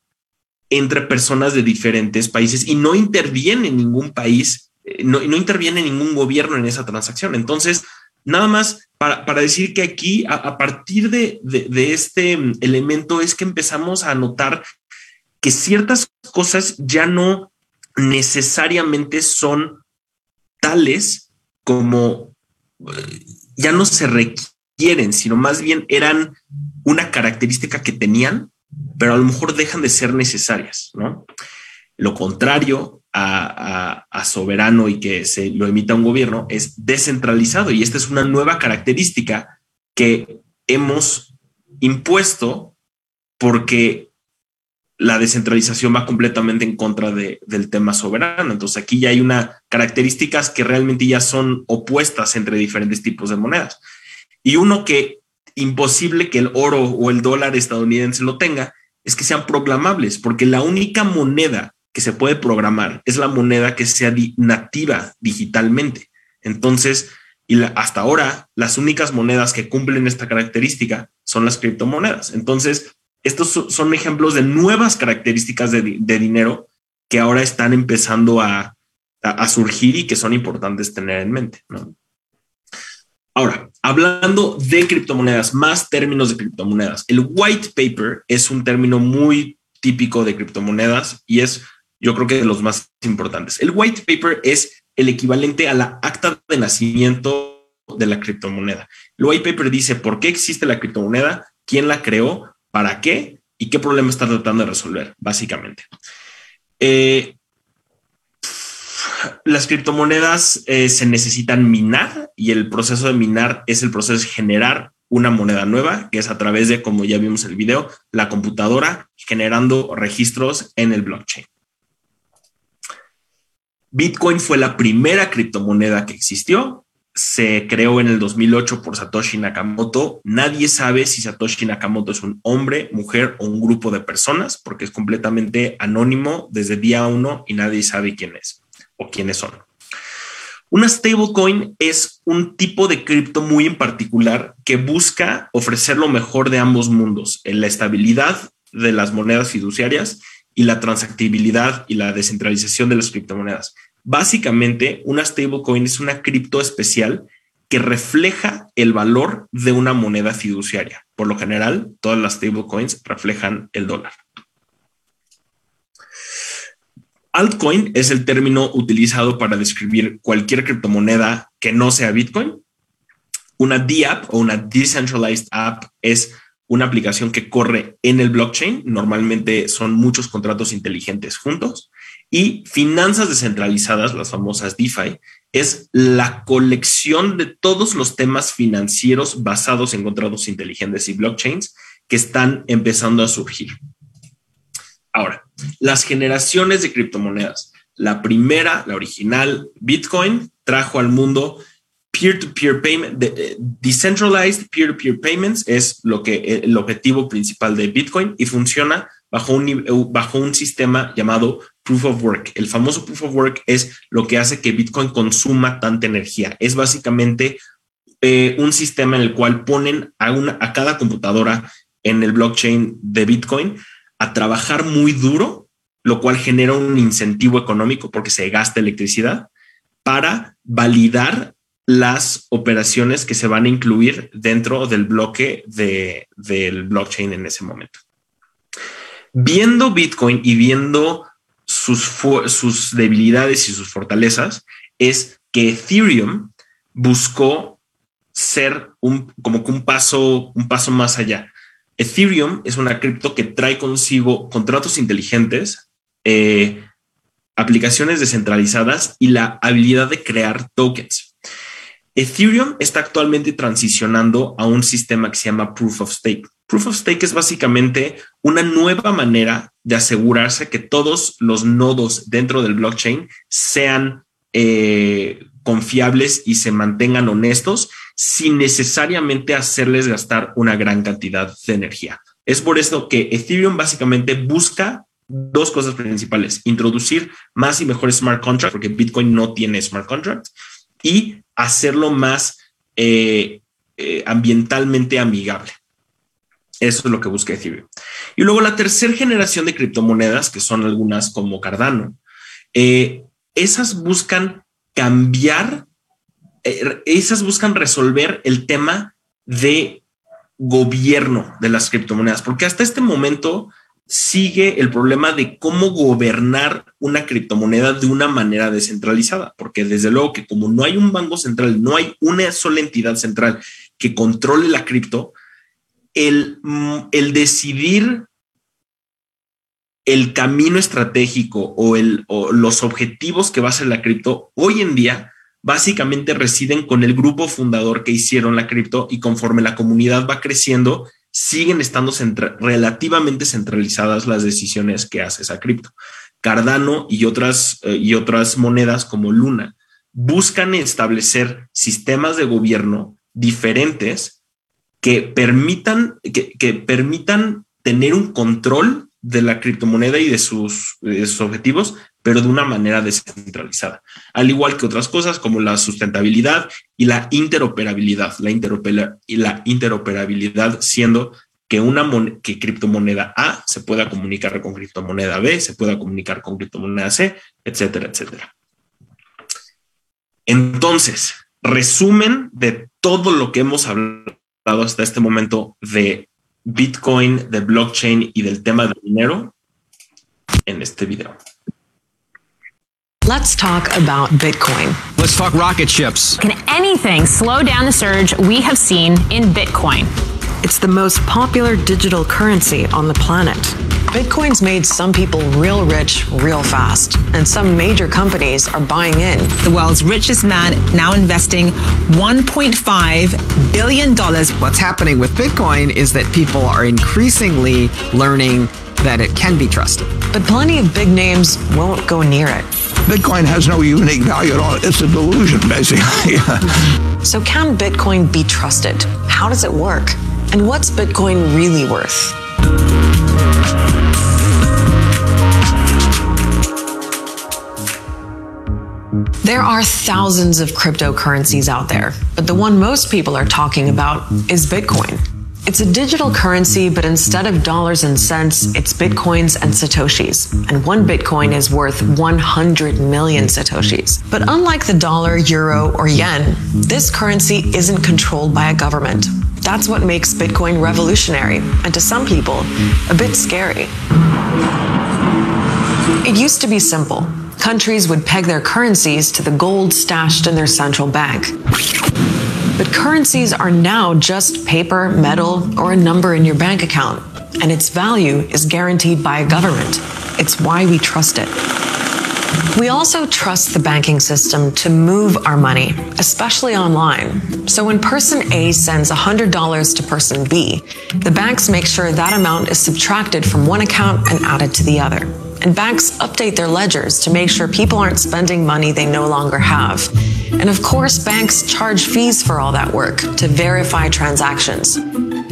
entre personas de diferentes países y no interviene ningún país, eh, no, no interviene ningún gobierno en esa transacción. Entonces, nada más para, para decir que aquí, a, partir de, de, este mm, elemento, es que empezamos a notar que ciertas cosas ya no necesariamente son tales como eh, ya no se requieren, sino más bien eran una característica que tenían pero a lo mejor dejan de ser necesarias, ¿no? Lo contrario a, soberano y que se lo emita un gobierno es descentralizado y esta es una nueva característica que hemos impuesto porque la descentralización va completamente en contra del tema soberano. Entonces aquí ya hay una características que realmente ya son opuestas entre diferentes tipos de monedas. Y uno que imposible que el oro o el dólar estadounidense lo tenga, es que sean proclamables, porque la única moneda que se puede programar es la moneda que sea nativa digitalmente. Entonces, y hasta ahora, las únicas monedas que cumplen esta característica son las criptomonedas. Entonces, estos son ejemplos de nuevas características de, dinero que ahora están empezando a, surgir y que son importantes tener en mente. Ahora, hablando de criptomonedas, más términos de criptomonedas. El white paper es un término muy típico de criptomonedas y es, yo creo que de los más importantes. El white paper es el equivalente a la acta de nacimiento de la criptomoneda. El white paper dice por qué existe la criptomoneda, quién la creó, para qué y qué problema está tratando de resolver, básicamente. Eh, las criptomonedas eh, se necesitan minar y el proceso de minar es el proceso de generar una moneda nueva, que es a través de, como ya vimos en el video, la computadora generando registros en el blockchain. Bitcoin fue la primera criptomoneda que existió. Se creó en el 2008 por Satoshi Nakamoto. Nadie sabe si Satoshi Nakamoto es un hombre, mujer o un grupo de personas, porque es completamente anónimo desde día uno y nadie sabe quién es o quiénes son. Una stablecoin es un tipo de cripto muy en particular que busca ofrecer lo mejor de ambos mundos, en la estabilidad de las monedas fiduciarias y la transactibilidad y la descentralización de las criptomonedas. Básicamente, una stablecoin es una cripto especial que refleja el valor de una moneda fiduciaria. Por lo general, todas las stablecoins reflejan el dólar. Altcoin es el término utilizado para describir cualquier criptomoneda que no sea Bitcoin. Una DApp o una Decentralized App es una aplicación que corre en el blockchain. Normalmente son muchos contratos inteligentes juntos. Y finanzas descentralizadas, las famosas DeFi, es la colección de todos los temas financieros basados en contratos inteligentes y blockchains que están empezando a surgir. Ahora, las generaciones de criptomonedas. La primera, la original, Bitcoin, trajo al mundo peer-to-peer payment, eh, decentralized peer-to-peer payments es lo que eh, el objetivo principal de Bitcoin y funciona bajo un, bajo un sistema llamado Proof of Work. El famoso Proof of Work es lo que hace que Bitcoin consuma tanta energía. Es básicamente eh, un sistema en el cual ponen a, una, a cada computadora en el blockchain de Bitcoin a trabajar muy duro, lo cual genera un incentivo económico porque se gasta electricidad para validar las operaciones que se van a incluir dentro del bloque de, del blockchain en ese momento. Viendo Bitcoin y viendo sus, sus debilidades y sus fortalezas, es que Ethereum buscó ser un, como que un paso, un paso más allá. Ethereum es una cripto que trae consigo contratos inteligentes, eh, aplicaciones descentralizadas y la habilidad de crear tokens. Ethereum está actualmente transicionando a un sistema que se llama Proof of Stake. Proof of Stake es básicamente una nueva manera de asegurarse que todos los nodos dentro del blockchain sean eh, confiables y se mantengan honestos sin necesariamente hacerles gastar una gran cantidad de energía. Es por esto que Ethereum básicamente busca dos cosas principales, introducir más y mejores smart contracts, porque Bitcoin no tiene smart contracts, y hacerlo más eh, eh, ambientalmente amigable. Eso es lo que busca Ethereum. Y luego la tercera generación de criptomonedas, que son algunas como Cardano, eh, esas buscan cambiar, esas buscan resolver el tema de gobierno de las criptomonedas, porque hasta este momento sigue el problema de cómo gobernar una criptomoneda de una manera descentralizada, porque desde luego que como no hay un banco central, no hay una sola entidad central que controle la cripto, el, mm, el decidir el camino estratégico o, el, o los objetivos que va a ser la cripto hoy en día básicamente residen con el grupo fundador que hicieron la cripto y conforme la comunidad va creciendo, siguen estando relativamente centralizadas las decisiones que hace esa cripto. Cardano y otras, eh, y otras monedas como Luna buscan establecer sistemas de gobierno diferentes que permitan, que, permitan tener un control de la criptomoneda y de sus, objetivos, pero de una manera descentralizada, al igual que otras cosas como la sustentabilidad y la interoperabilidad, la, y la interoperabilidad siendo que una que criptomoneda A se pueda comunicar con criptomoneda B, se pueda comunicar con criptomoneda C, etcétera, etcétera. Entonces, resumen de todo lo que hemos hablado hasta este momento de Bitcoin, de blockchain y del tema del dinero en este video. Let's talk about Bitcoin. Let's talk rocket ships. Can anything slow down the surge we have seen in Bitcoin? It's the most popular digital currency on the planet. Bitcoin's made some people real rich real fast, and some major companies are buying in. The world's richest man now investing $1.5 billion. What's happening with Bitcoin is that people are increasingly learning that it can be trusted. But plenty of big names won't go near it. Bitcoin has no unique value at all. It's a delusion, basically. [laughs] so, can Bitcoin be trusted? How does it work? And what's Bitcoin really worth? There are thousands of cryptocurrencies out there, but the one most people are talking about is Bitcoin. It's a digital currency, but instead of dollars and cents, it's bitcoins and satoshis. And one bitcoin is worth 100 million satoshis. But unlike the dollar, euro, or yen, this currency isn't controlled by a government. That's what makes Bitcoin revolutionary, and to some people, a bit scary. It used to be simple. Countries would peg their currencies to the gold stashed in their central bank. But currencies are now just paper, metal, or a number in your bank account, and its value is guaranteed by a government. It's why we trust it. We also trust the banking system to move our money, especially online. So when person A sends $100 to person B, the banks make sure that amount is subtracted from one account and added to the other. And banks update their ledgers to make sure people aren't spending money they no longer have. And of course, banks charge fees for all that work to verify transactions.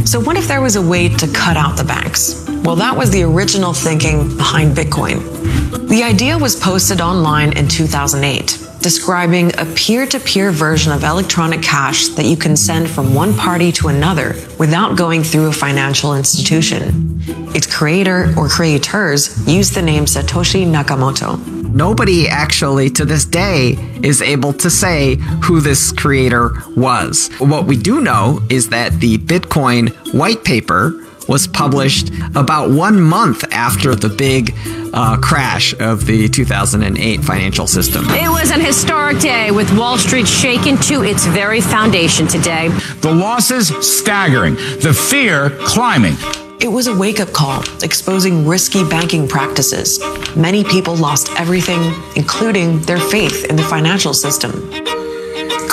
So, what if there was a way to cut out the banks? Well, that was the original thinking behind Bitcoin. The idea was posted online in 2008, describing a peer to peer version of electronic cash that you can send from one party to another without going through a financial institution. Its creator or creators used the name Satoshi Nakamoto. Nobody actually to this day is able to say who this creator was. What we do know is that the Bitcoin white paper was published about one month after the big uh, crash of the 2008 financial system. It was an historic day with Wall Street shaken to its very foundation today. The losses staggering, the fear climbing. It was a wake up call, exposing risky banking practices. Many people lost everything, including their faith in the financial system.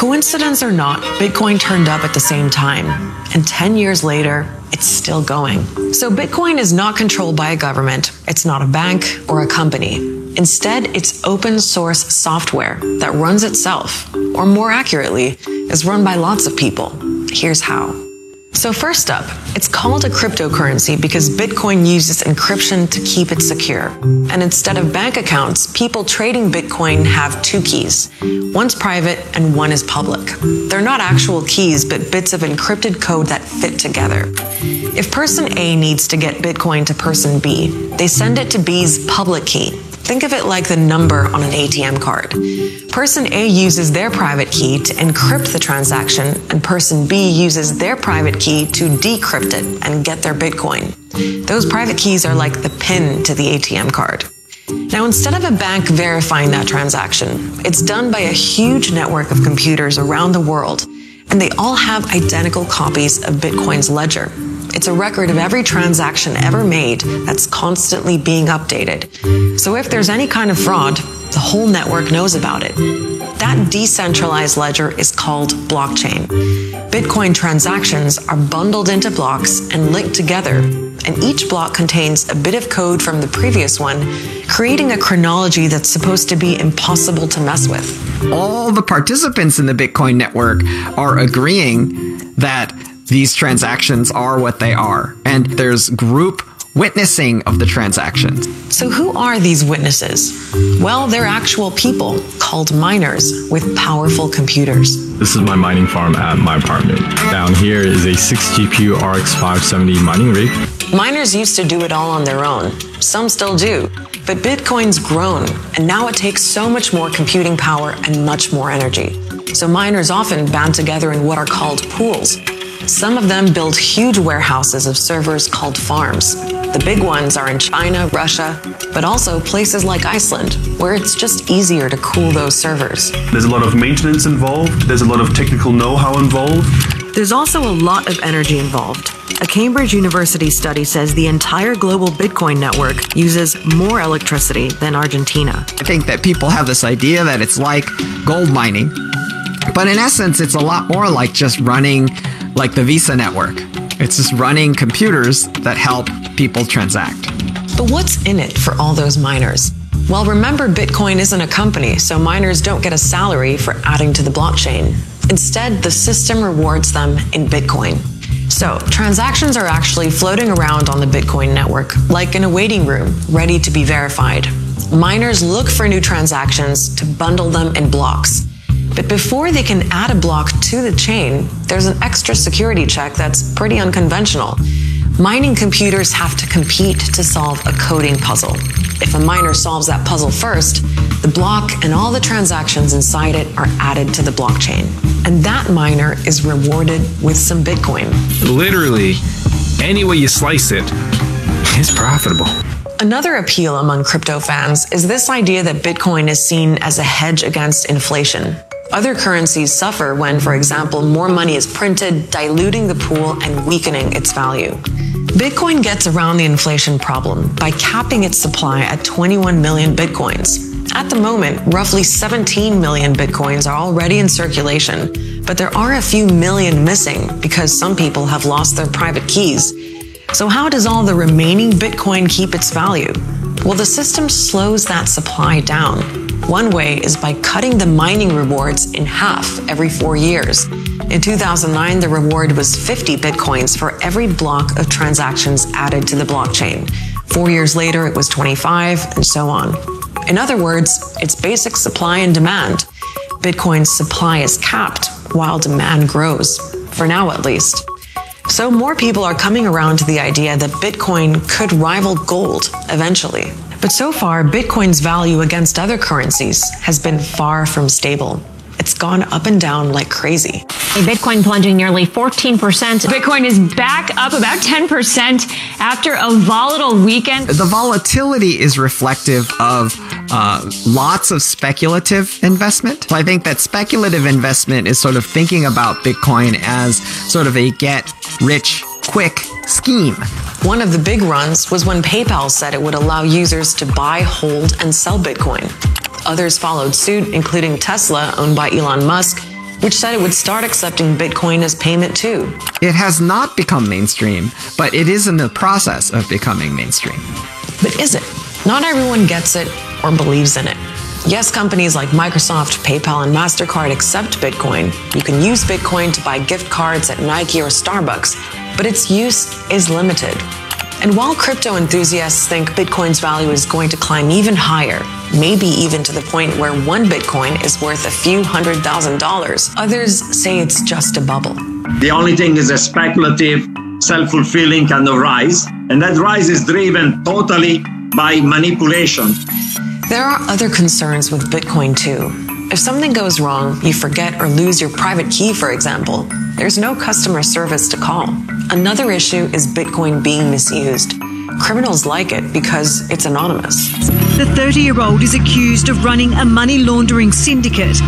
Coincidence or not, Bitcoin turned up at the same time. And 10 years later, it's still going. So Bitcoin is not controlled by a government. It's not a bank or a company. Instead, it's open source software that runs itself, or more accurately, is run by lots of people. Here's how. So, first up, it's called a cryptocurrency because Bitcoin uses encryption to keep it secure. And instead of bank accounts, people trading Bitcoin have two keys. One's private and one is public. They're not actual keys, but bits of encrypted code that fit together. If person A needs to get Bitcoin to person B, they send it to B's public key. Think of it like the number on an ATM card. Person A uses their private key to encrypt the transaction, and person B uses their private key to decrypt it and get their Bitcoin. Those private keys are like the PIN to the ATM card. Now, instead of a bank verifying that transaction, it's done by a huge network of computers around the world, and they all have identical copies of Bitcoin's ledger. It's a record of every transaction ever made that's constantly being updated. So if there's any kind of fraud, the whole network knows about it. That decentralized ledger is called blockchain. Bitcoin transactions are bundled into blocks and linked together, and each block contains a bit of code from the previous one, creating a chronology that's supposed to be impossible to mess with. All the participants in the Bitcoin network are agreeing that these transactions are what they are. And there's group witnessing of the transactions. So, who are these witnesses? Well, they're actual people called miners with powerful computers. This is my mining farm at my apartment. Down here is a 6 GPU RX 570 mining rig. Miners used to do it all on their own. Some still do. But Bitcoin's grown, and now it takes so much more computing power and much more energy. So miners often band together in what are called pools. Some of them build huge warehouses of servers called farms. The big ones are in China, Russia, but also places like Iceland, where it's just easier to cool those servers. There's a lot of maintenance involved, there's a lot of technical know how involved. There's also a lot of energy involved. A Cambridge University study says the entire global Bitcoin network uses more electricity than Argentina. I think that people have this idea that it's like gold mining, but in essence, it's a lot more like just running like the Visa network. It's just running computers that help people transact. But what's in it for all those miners? Well, remember, Bitcoin isn't a company, so miners don't get a salary for adding to the blockchain. Instead, the system rewards them in Bitcoin. So, transactions are actually floating around on the Bitcoin network, like in a waiting room, ready to be verified. Miners look for new transactions to bundle them in blocks. But before they can add a block to the chain, there's an extra security check that's pretty unconventional. Mining computers have to compete to solve a coding puzzle. If a miner solves that puzzle first, the block and all the transactions inside it are added to the blockchain. And that miner is rewarded with some Bitcoin. Literally, any way you slice it, it's profitable. Another appeal among crypto fans is this idea that Bitcoin is seen as a hedge against inflation. Other currencies suffer when, for example, more money is printed, diluting the pool and weakening its value. Bitcoin gets around the inflation problem by capping its supply at 21 million Bitcoins. At the moment, roughly 17 million Bitcoins are already in circulation, but there are a few million missing because some people have lost their private keys. So, how does all the remaining Bitcoin keep its value? Well, the system slows that supply down. One way is by cutting the mining rewards in half every four years. In 2009, the reward was 50 bitcoins for every block of transactions added to the blockchain. Four years later, it was 25, and so on. In other words, it's basic supply and demand. Bitcoin's supply is capped while demand grows, for now at least. So more people are coming around to the idea that Bitcoin could rival gold eventually. But so far, Bitcoin's value against other currencies has been far from stable. It's gone up and down like crazy. Bitcoin plunging nearly 14%. Bitcoin is back up about 10% after a volatile weekend. The volatility is reflective of uh, lots of speculative investment. So I think that speculative investment is sort of thinking about Bitcoin as sort of a get rich quick scheme. One of the big runs was when PayPal said it would allow users to buy, hold, and sell Bitcoin. Others followed suit, including Tesla, owned by Elon Musk, which said it would start accepting Bitcoin as payment too. It has not become mainstream, but it is in the process of becoming mainstream. But is it? Not everyone gets it or believes in it. Yes, companies like Microsoft, PayPal, and MasterCard accept Bitcoin. You can use Bitcoin to buy gift cards at Nike or Starbucks, but its use is limited. And while crypto enthusiasts think Bitcoin's value is going to climb even higher, maybe even to the point where one Bitcoin is worth a few hundred thousand dollars, others say it's just a bubble. The only thing is a speculative, self fulfilling kind of rise, and that rise is driven totally by manipulation. There are other concerns with Bitcoin too. If something goes wrong, you forget or lose your private key, for example, there's no customer service to call. Another issue is Bitcoin being misused. Criminals like it because it's anonymous. The 30 year old is accused of running a money laundering syndicate,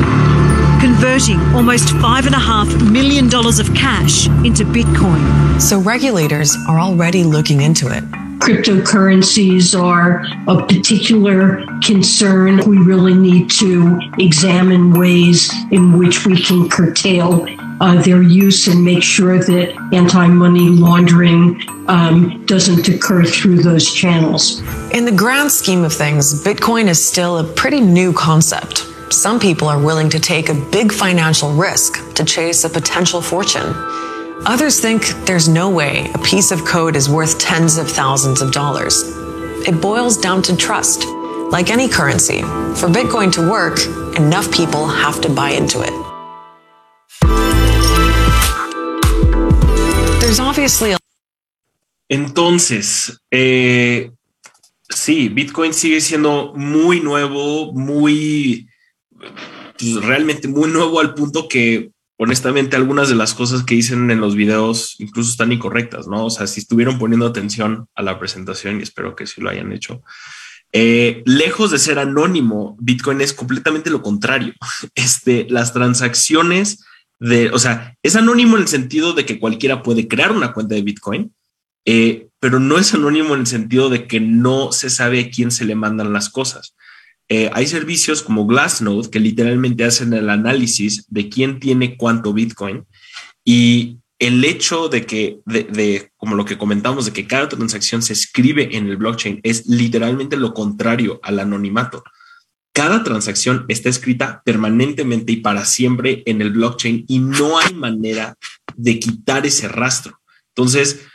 converting almost $5.5 million of cash into Bitcoin. So regulators are already looking into it. Cryptocurrencies are of particular concern. We really need to examine ways in which we can curtail uh, their use and make sure that anti money laundering um, doesn't occur through those channels. In the grand scheme of things, Bitcoin is still a pretty new concept. Some people are willing to take a big financial risk to chase a potential fortune. Others think there's no way a piece of code is worth tens of thousands of dollars. It boils down to trust. Like any currency, for Bitcoin to work, enough people have to buy into it. There's obviously a Entonces, eh, sí, Bitcoin sigue siendo muy nuevo, muy, realmente muy nuevo al punto que honestamente algunas de las cosas que dicen en los videos incluso están incorrectas, ¿no? O sea, si estuvieron poniendo atención a la presentación, y espero que sí lo hayan hecho, eh, lejos de ser anónimo, Bitcoin es completamente lo contrario. [laughs] Este, las transacciones de, o sea, es anónimo en el sentido de que cualquiera puede crear una cuenta de Bitcoin, eh, pero no es anónimo en el sentido de que no se sabe a quién se le mandan las cosas. Eh, hay servicios como Glassnode que literalmente hacen el análisis de quién tiene cuánto Bitcoin y el hecho de que, de, como lo que comentamos, de que cada transacción se escribe en el blockchain es literalmente lo contrario al anonimato. Cada transacción está escrita permanentemente y para siempre en el blockchain y no hay manera de quitar ese rastro. Entonces,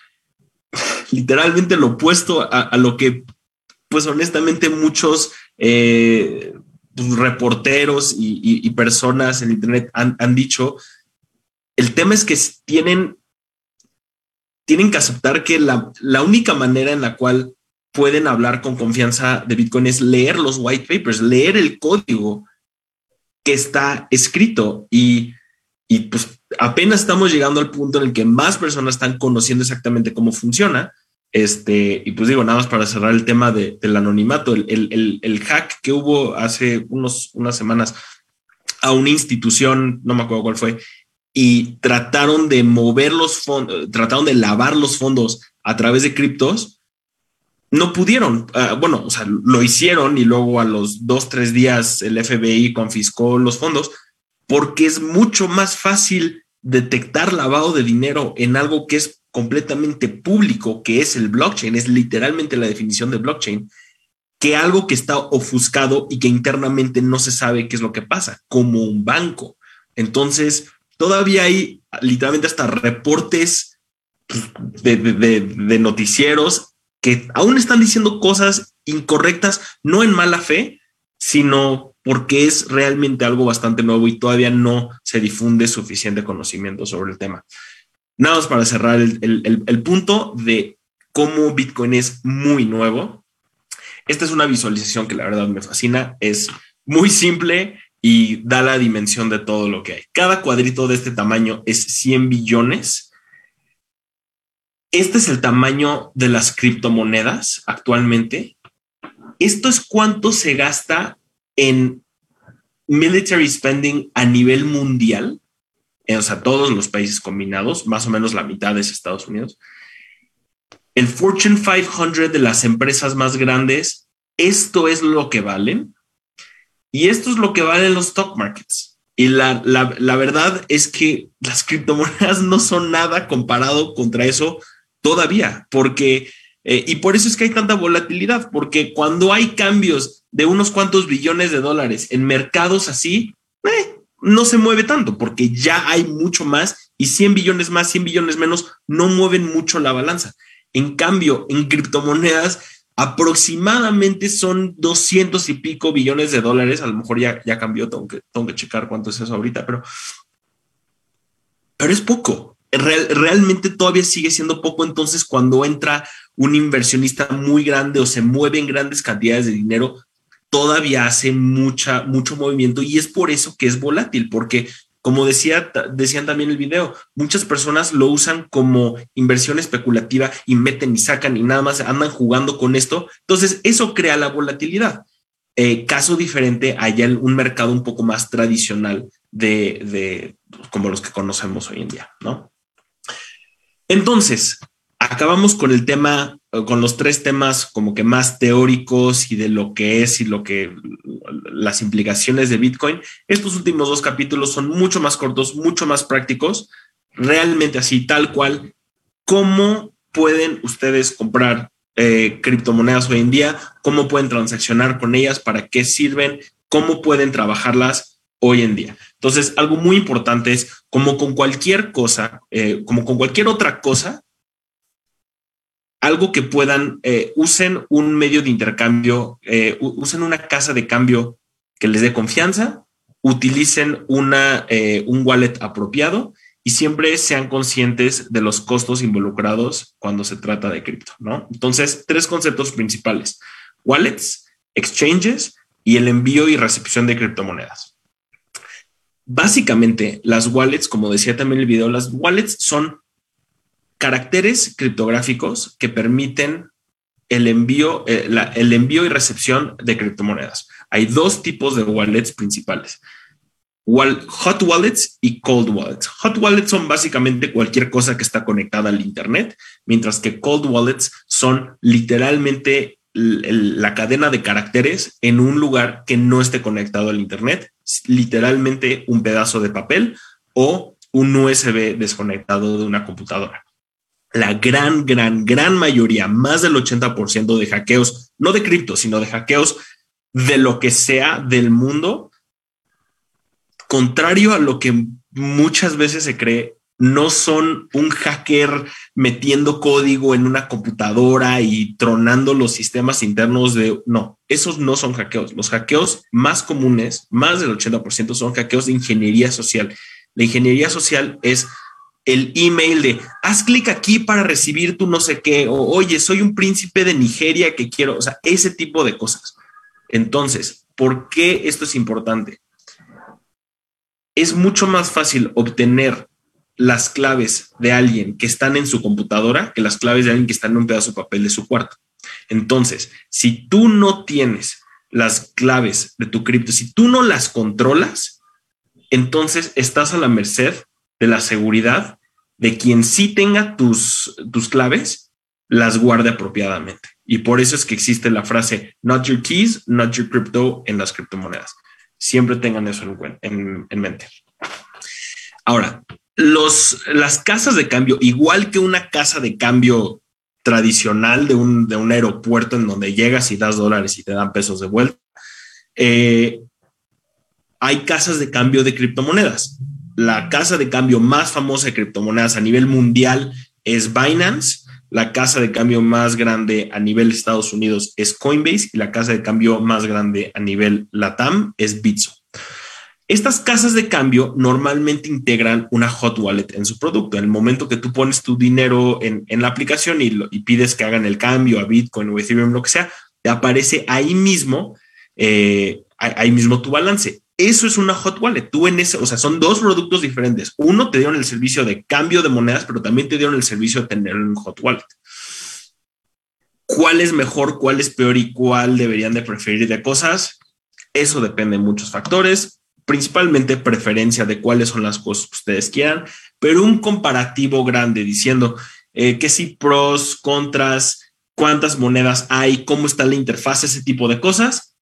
literalmente lo opuesto a, a lo que, pues honestamente, muchos eh, reporteros y, personas en Internet han, han, dicho, el tema es que tienen, tienen que aceptar que la, la, única manera en la cual pueden hablar con confianza de Bitcoin es leer los white papers, leer el código que está escrito y, y pues apenas estamos llegando al punto en el que más personas están conociendo exactamente cómo funciona. Este, y pues digo, nada más para cerrar el tema de, del anonimato, el, el, el, hack que hubo hace unos, unas semanas a una institución, no me acuerdo cuál fue, y trataron de mover los fondos, trataron de lavar los fondos a través de criptos, no pudieron. Uh, bueno, o sea, lo hicieron y luego a los dos, tres días el FBI confiscó los fondos porque es mucho más fácil detectar lavado de dinero en algo que es completamente público, que es el blockchain, es literalmente la definición de blockchain, que algo que está ofuscado y que internamente no se sabe qué es lo que pasa, como un banco. Entonces, todavía hay literalmente hasta reportes de, de, de noticieros que aún están diciendo cosas incorrectas, no en mala fe, sino porque es realmente algo bastante nuevo y todavía no se difunde suficiente conocimiento sobre el tema. Nada más para cerrar el, punto de cómo Bitcoin es muy nuevo. Esta es una visualización que la verdad me fascina. Es muy simple y da la dimensión de todo lo que hay. Cada cuadrito de este tamaño es 100 billones. Este es el tamaño de las criptomonedas actualmente. Esto es cuánto se gasta en military spending a nivel mundial, o sea, todos los países combinados, más o menos la mitad es Estados Unidos. El Fortune 500 de las empresas más grandes, esto es lo que valen. Y esto es lo que valen los stock markets. Y la, la, la verdad es que las criptomonedas no son nada comparado contra eso todavía, porque, eh, y por eso es que hay tanta volatilidad, porque cuando hay cambios de unos cuantos billones de dólares en mercados así, eh, no se mueve tanto, porque ya hay mucho más y 100 billones más, 100 billones menos no mueven mucho la balanza. En cambio, en criptomonedas, aproximadamente son 200 y pico billones de dólares. A lo mejor ya, ya cambió, tengo que, tengo que checar cuánto es eso ahorita, pero, pero es poco. Real, realmente todavía sigue siendo poco. Entonces, cuando entra un inversionista muy grande o se mueve en grandes cantidades de dinero, todavía hace mucha, mucho movimiento y es por eso que es volátil, porque como decía, decían también el video, muchas personas lo usan como inversión especulativa y meten y sacan y nada más andan jugando con esto. Entonces, eso crea la volatilidad. Eh, caso diferente, hay un mercado un poco más tradicional de, de como los que conocemos hoy en día, ¿no? Entonces, acabamos con el tema, con los tres temas como que más teóricos y de lo que es y lo que las implicaciones de Bitcoin. Estos últimos dos capítulos son mucho más cortos, mucho más prácticos, realmente así, tal cual. ¿Cómo pueden ustedes comprar eh, criptomonedas hoy en día? ¿Cómo pueden transaccionar con ellas? ¿Para qué sirven? ¿Cómo pueden trabajarlas hoy en día? Entonces, algo muy importante es, como con cualquier cosa, eh, como con cualquier otra cosa, algo que puedan, eh, usen un medio de intercambio, eh, usen una casa de cambio que les dé confianza, utilicen una, eh, un wallet apropiado y siempre sean conscientes de los costos involucrados cuando se trata de cripto, ¿no? Entonces, tres conceptos principales, wallets, exchanges y el envío y recepción de criptomonedas. Básicamente, las wallets, como decía también el video, las wallets son caracteres criptográficos que permiten el envío, eh, el envío y recepción de criptomonedas. Hay dos tipos de wallets principales. hot wallets y cold wallets. Hot wallets son básicamente cualquier cosa que está conectada al Internet, mientras que cold wallets son literalmente la cadena de caracteres en un lugar que no esté conectado al Internet, literalmente un pedazo de papel o un USB desconectado de una computadora la gran, gran, gran mayoría, más del 80% de hackeos, no de cripto, sino de hackeos de lo que sea del mundo, contrario a lo que muchas veces se cree, no son un hacker metiendo código en una computadora y tronando los sistemas internos de... No, esos no son hackeos. Los hackeos más comunes, más del 80%, son hackeos de ingeniería social. La ingeniería social es el email de haz clic aquí para recibir tu no sé qué, o oye, soy un príncipe de Nigeria que quiero, o sea, ese tipo de cosas. Entonces, ¿por qué esto es importante? Es mucho más fácil obtener las claves de alguien que están en su computadora que las claves de alguien que está en un pedazo de papel de su cuarto. Entonces, si tú no tienes las claves de tu cripto, si tú no las controlas, entonces estás a la merced de la seguridad de quien sí tenga tus, tus claves, las guarde apropiadamente. Y por eso es que existe la frase not your keys, not your crypto en las criptomonedas. Siempre tengan eso en, en, mente. Ahora, los, las casas de cambio, igual que una casa de cambio tradicional de un, de un aeropuerto en donde llegas y das dólares y te dan pesos de vuelta. Eh, hay casas de cambio de criptomonedas. La casa de cambio más famosa de criptomonedas a nivel mundial es Binance. La casa de cambio más grande a nivel Estados Unidos es Coinbase y la casa de cambio más grande a nivel LATAM es Bitso. Estas casas de cambio normalmente integran una hot wallet en su producto. En el momento que tú pones tu dinero en, la aplicación y, pides que hagan el cambio a Bitcoin o Ethereum, lo que sea, te aparece ahí mismo, eh, ahí mismo tu balance. Eso es una hot wallet. Tú en ese, o sea, son dos productos diferentes. Uno te dieron el servicio de cambio de monedas, pero también te dieron el servicio de tener un hot wallet. ¿Cuál es mejor, cuál es peor y cuál deberían de preferir de cosas? Eso depende de muchos factores, principalmente preferencia de cuáles son las cosas que ustedes quieran, pero un comparativo grande diciendo eh, que si pros, contras, cuántas monedas hay, cómo está la interfaz, ese tipo de cosas.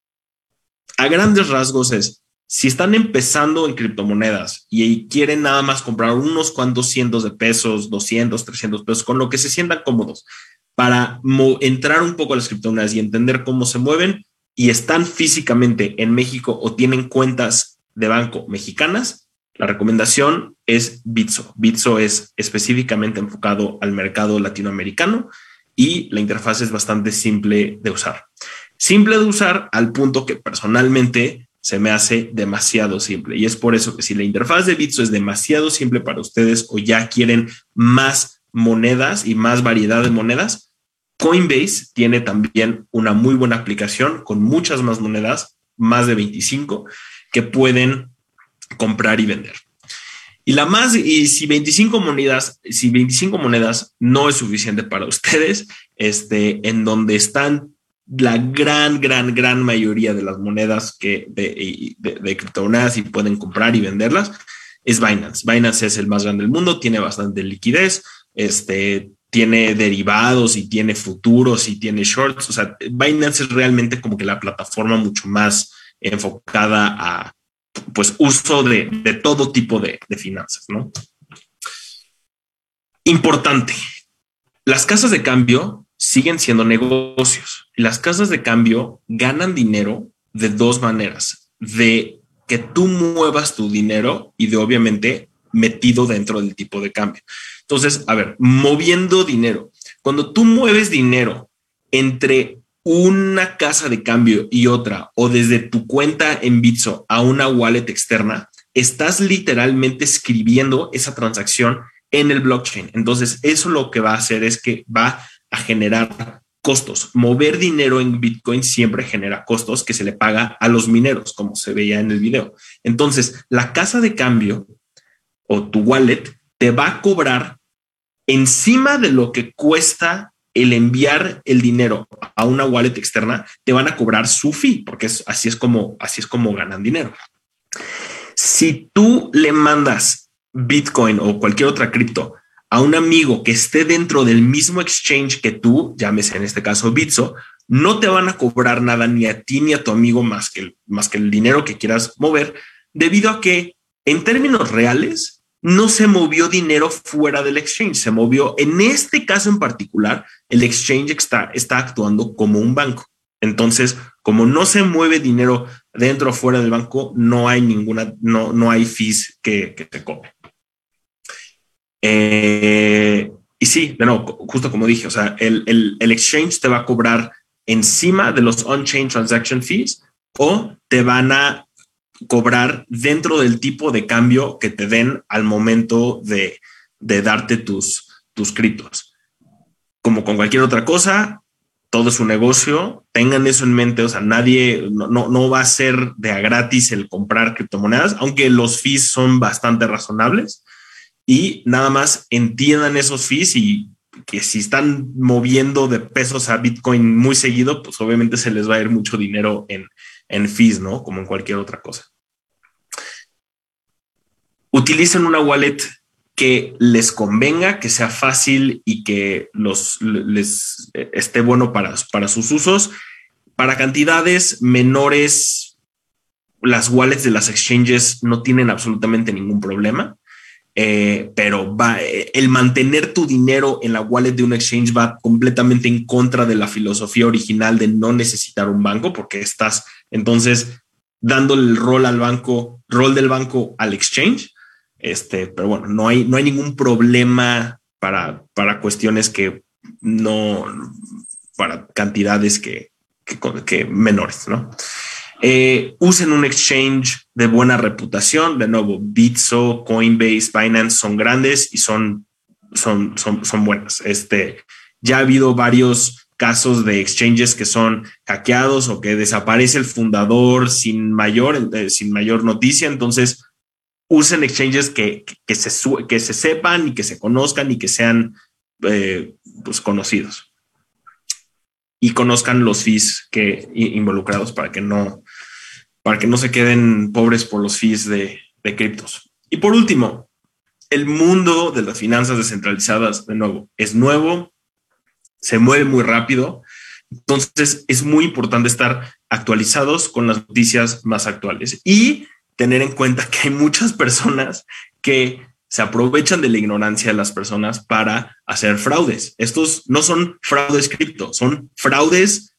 A grandes rasgos es si están empezando en criptomonedas y quieren nada más comprar unos cuantos cientos de pesos, 200, 300 pesos, con lo que se sientan cómodos para entrar un poco a las criptomonedas y entender cómo se mueven y están físicamente en México o tienen cuentas de banco mexicanas, la recomendación es Bitso. Bitso es específicamente enfocado al mercado latinoamericano y la interfaz es bastante simple de usar. Simple de usar al punto que personalmente se me hace demasiado simple. Y es por eso que si la interfaz de Bitso es demasiado simple para ustedes o ya quieren más monedas y más variedad de monedas, Coinbase tiene también una muy buena aplicación con muchas más monedas, más de 25, que pueden comprar y vender. Y la más, y si 25 monedas, si 25 monedas no es suficiente para ustedes, este, en donde están la gran, gran, gran mayoría de las monedas que de, de, y pueden comprar y venderlas es Binance. Binance es el más grande del mundo, tiene bastante liquidez, este, tiene derivados y tiene futuros y tiene shorts. O sea, Binance es realmente como que la plataforma mucho más enfocada a pues uso de, de todo tipo de, de finanzas, ¿no? Importante. Las casas de cambio siguen siendo negocios. Las casas de cambio ganan dinero de dos maneras, de que tú muevas tu dinero y de obviamente metido dentro del tipo de cambio. Entonces, a ver, moviendo dinero. Cuando tú mueves dinero entre una casa de cambio y otra, o desde tu cuenta en Bitso a una wallet externa, estás literalmente escribiendo esa transacción en el blockchain. Entonces, eso lo que va a hacer es que va a generar costos. Mover dinero en Bitcoin siempre genera costos que se le paga a los mineros, como se veía en el video. Entonces, la casa de cambio o tu wallet te va a cobrar encima de lo que cuesta el enviar el dinero a una wallet externa, te van a cobrar su fee, porque así es como así es como ganan dinero. Si tú le mandas Bitcoin o cualquier otra cripto a un amigo que esté dentro del mismo exchange que tú, llámese en este caso Bitso, no te van a cobrar nada ni a ti ni a tu amigo más que el, más que el dinero que quieras mover, debido a que en términos reales no se movió dinero fuera del exchange, se movió, en este caso en particular, el exchange está, está actuando como un banco. Entonces, como no se mueve dinero dentro o fuera del banco, no hay ninguna, no, no hay fees que, que te cobre. Eh, y sí, de justo como dije, o sea, el, el, exchange te va a cobrar encima de los on-chain transaction fees o te van a cobrar dentro del tipo de cambio que te den al momento de, de darte tus, tus criptos. Como con cualquier otra cosa, todo es un negocio, tengan eso en mente, o sea, nadie, no, no, no, va a ser de a gratis el comprar criptomonedas, aunque los fees son bastante razonables y nada más entiendan esos fees y que si están moviendo de pesos a Bitcoin muy seguido, pues obviamente se les va a ir mucho dinero en, en fees, ¿no? Como en cualquier otra cosa. Utilicen una wallet que les convenga, que sea fácil y que los, les esté bueno para, para sus usos. Para cantidades menores, las wallets de las exchanges no tienen absolutamente ningún problema. Eh, pero va, eh, el mantener tu dinero en la wallet de un exchange va completamente en contra de la filosofía original de no necesitar un banco, porque estás entonces dándole el rol al banco, rol del banco al exchange. Este, pero bueno, no hay, no hay ningún problema para, para cuestiones que no, para cantidades que, que, que menores, ¿no? Eh, usen un exchange de buena reputación. De nuevo, Bitso, Coinbase, Binance son grandes y son, son, son, son buenas. Este, ya ha habido varios casos de exchanges que son hackeados o que desaparece el fundador sin mayor, eh, sin mayor noticia. Entonces, usen exchanges que, que, se, que se sepan y que se conozcan y que sean eh, pues, conocidos y conozcan los fees que involucrados para que no para que no se queden pobres por los fees de, de criptos. Y por último, el mundo de las finanzas descentralizadas, de nuevo, es nuevo, se mueve muy rápido, entonces es muy importante estar actualizados con las noticias más actuales y tener en cuenta que hay muchas personas que se aprovechan de la ignorancia de las personas para hacer fraudes. Estos no son fraudes cripto, son fraudes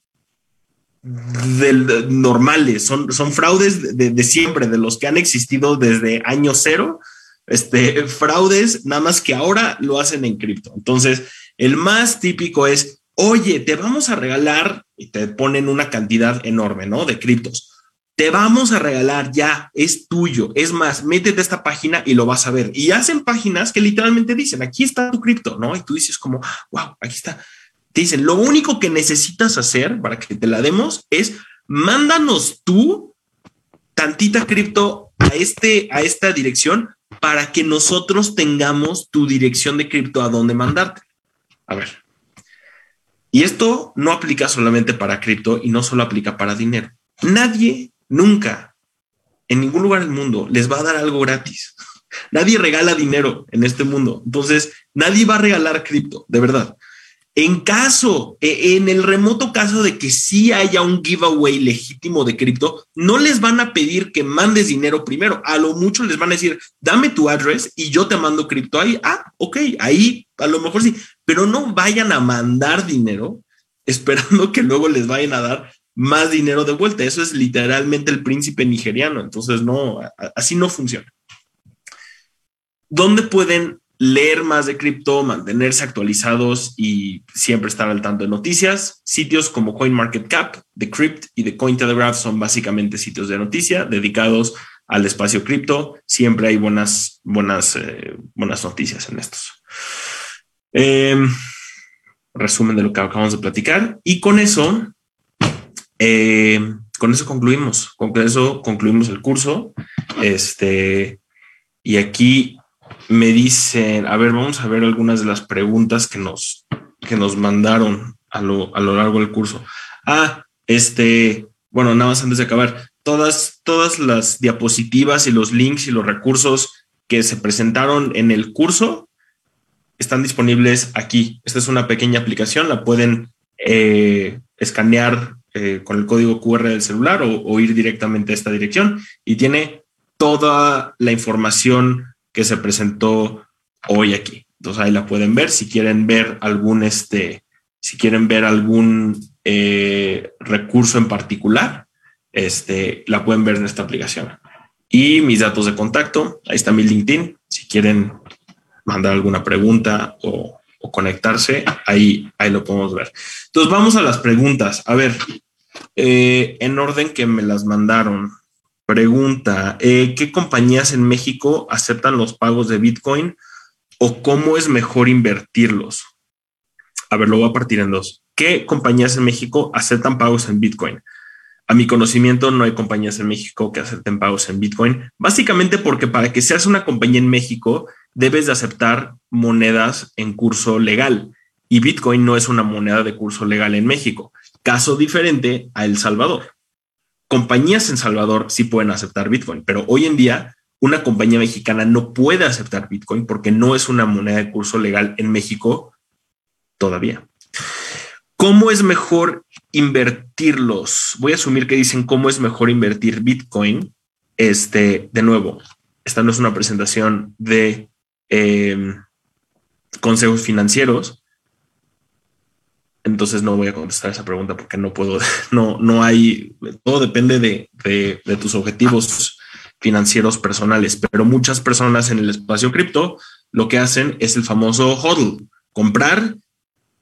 del, normales, son, son fraudes de, siempre, de los que han existido desde año cero, este, fraudes, nada más que ahora lo hacen en cripto. Entonces, el más típico es, oye, te vamos a regalar, y te ponen una cantidad enorme, ¿no? De criptos. Te vamos a regalar ya, es tuyo. Es más, métete a esta página y lo vas a ver. Y hacen páginas que literalmente dicen, aquí está tu cripto, ¿no? Y tú dices como, wow, aquí está dicen, lo único que necesitas hacer para que te la demos es mándanos tú tantita cripto a, este, a esta dirección para que nosotros tengamos tu dirección de cripto a dónde mandarte. A ver. Y esto no aplica solamente para cripto y no solo aplica para dinero. Nadie nunca en ningún lugar del mundo les va a dar algo gratis. [laughs] Nadie regala dinero en este mundo. Entonces, nadie va a regalar cripto, de verdad. En caso, e, en el remoto caso de que sí haya un giveaway legítimo de cripto, no les van a pedir que mandes dinero primero. A lo mucho les van a decir, dame tu address y yo te mando cripto ahí. Ah, ok, ahí a lo mejor sí, pero no vayan a mandar dinero [laughs] esperando que luego les vayan a dar más dinero de vuelta. Eso es literalmente el príncipe nigeriano. Entonces, no, así no funciona. ¿Dónde pueden leer más de cripto, mantenerse actualizados y siempre estar al tanto de noticias. Sitios como CoinMarketCap, Decrypt y The Cointelegraph son básicamente sitios de noticia dedicados al espacio cripto. Siempre hay buenas, buenas, eh, buenas noticias en estos. Eh, resumen de lo que acabamos de platicar. Y con eso, eh, con eso concluimos. Con eso concluimos el curso. Este, y aquí me dicen, a ver, vamos a ver algunas de las preguntas que nos, que nos mandaron a lo, a lo largo del curso. Ah, este, bueno, nada más antes de acabar, todas, todas las diapositivas y los links y los recursos que se presentaron en el curso están disponibles aquí. Esta es una pequeña aplicación, la pueden eh, escanear eh, con el código QR del celular o, ir directamente a esta dirección y tiene toda la información que se presentó hoy aquí. Entonces ahí la pueden ver. Si quieren ver algún, este, si quieren ver algún eh, recurso en particular, este, la pueden ver en esta aplicación. Y mis datos de contacto, ahí está mi LinkedIn. Si quieren mandar alguna pregunta o, o conectarse, ahí, ahí lo podemos ver. Entonces vamos a las preguntas. A ver, eh, en orden que me las mandaron. Pregunta, eh, ¿qué compañías en México aceptan los pagos de Bitcoin o cómo es mejor invertirlos? A ver, lo voy a partir en dos. ¿Qué compañías en México aceptan pagos en Bitcoin? A mi conocimiento, no hay compañías en México que acepten pagos en Bitcoin, básicamente porque para que seas una compañía en México, debes de aceptar monedas en curso legal y Bitcoin no es una moneda de curso legal en México. Caso diferente a El Salvador compañías en Salvador sí pueden aceptar Bitcoin, pero hoy en día una compañía mexicana no puede aceptar Bitcoin porque no es una moneda de curso legal en México todavía. ¿Cómo es mejor invertirlos? Voy a asumir que dicen cómo es mejor invertir Bitcoin. Este, de nuevo, esta no es una presentación de eh, consejos financieros. Entonces no voy a contestar esa pregunta porque no puedo, [laughs] no, no hay, todo depende de, de, tus objetivos financieros personales, pero muchas personas en el espacio cripto lo que hacen es el famoso hodl, comprar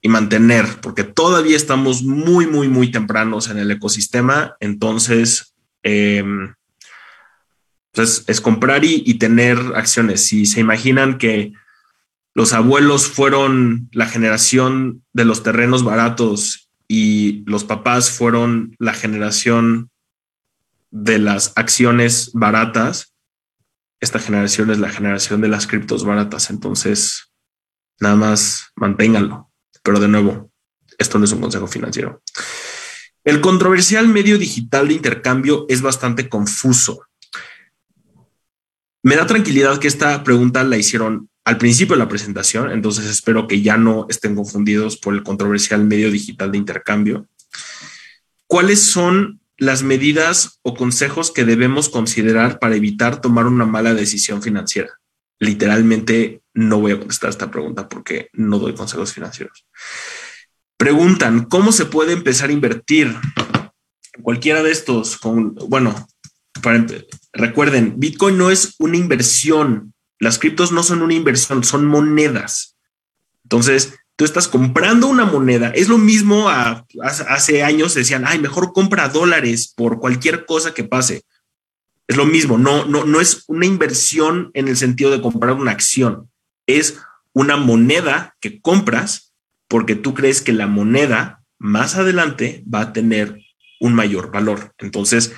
y mantener, porque todavía estamos muy, muy, muy tempranos en el ecosistema. Entonces, eh, es comprar y, y, tener acciones. Si se imaginan que los abuelos fueron la generación de los terrenos baratos y los papás fueron la generación de las acciones baratas, esta generación es la generación de las criptos baratas. Entonces, nada más manténganlo. Pero de nuevo, esto no es un consejo financiero. El controversial medio digital de intercambio es bastante confuso. Me da tranquilidad que esta pregunta la hicieron al principio de la presentación, entonces espero que ya no estén confundidos por el controversial medio digital de intercambio. ¿Cuáles son las medidas o consejos que debemos considerar para evitar tomar una mala decisión financiera? Literalmente no voy a contestar esta pregunta porque no doy consejos financieros. Preguntan, ¿cómo se puede empezar a invertir? Cualquiera de estos, con, bueno, para, recuerden, Bitcoin no es una inversión. Las criptos no son una inversión, son monedas. Entonces, tú estás comprando una moneda. Es lo mismo a, hace años decían, ay, mejor compra dólares por cualquier cosa que pase. Es lo mismo, no, no, no es una inversión en el sentido de comprar una acción, es una moneda que compras porque tú crees que la moneda más adelante va a tener un mayor valor. Entonces,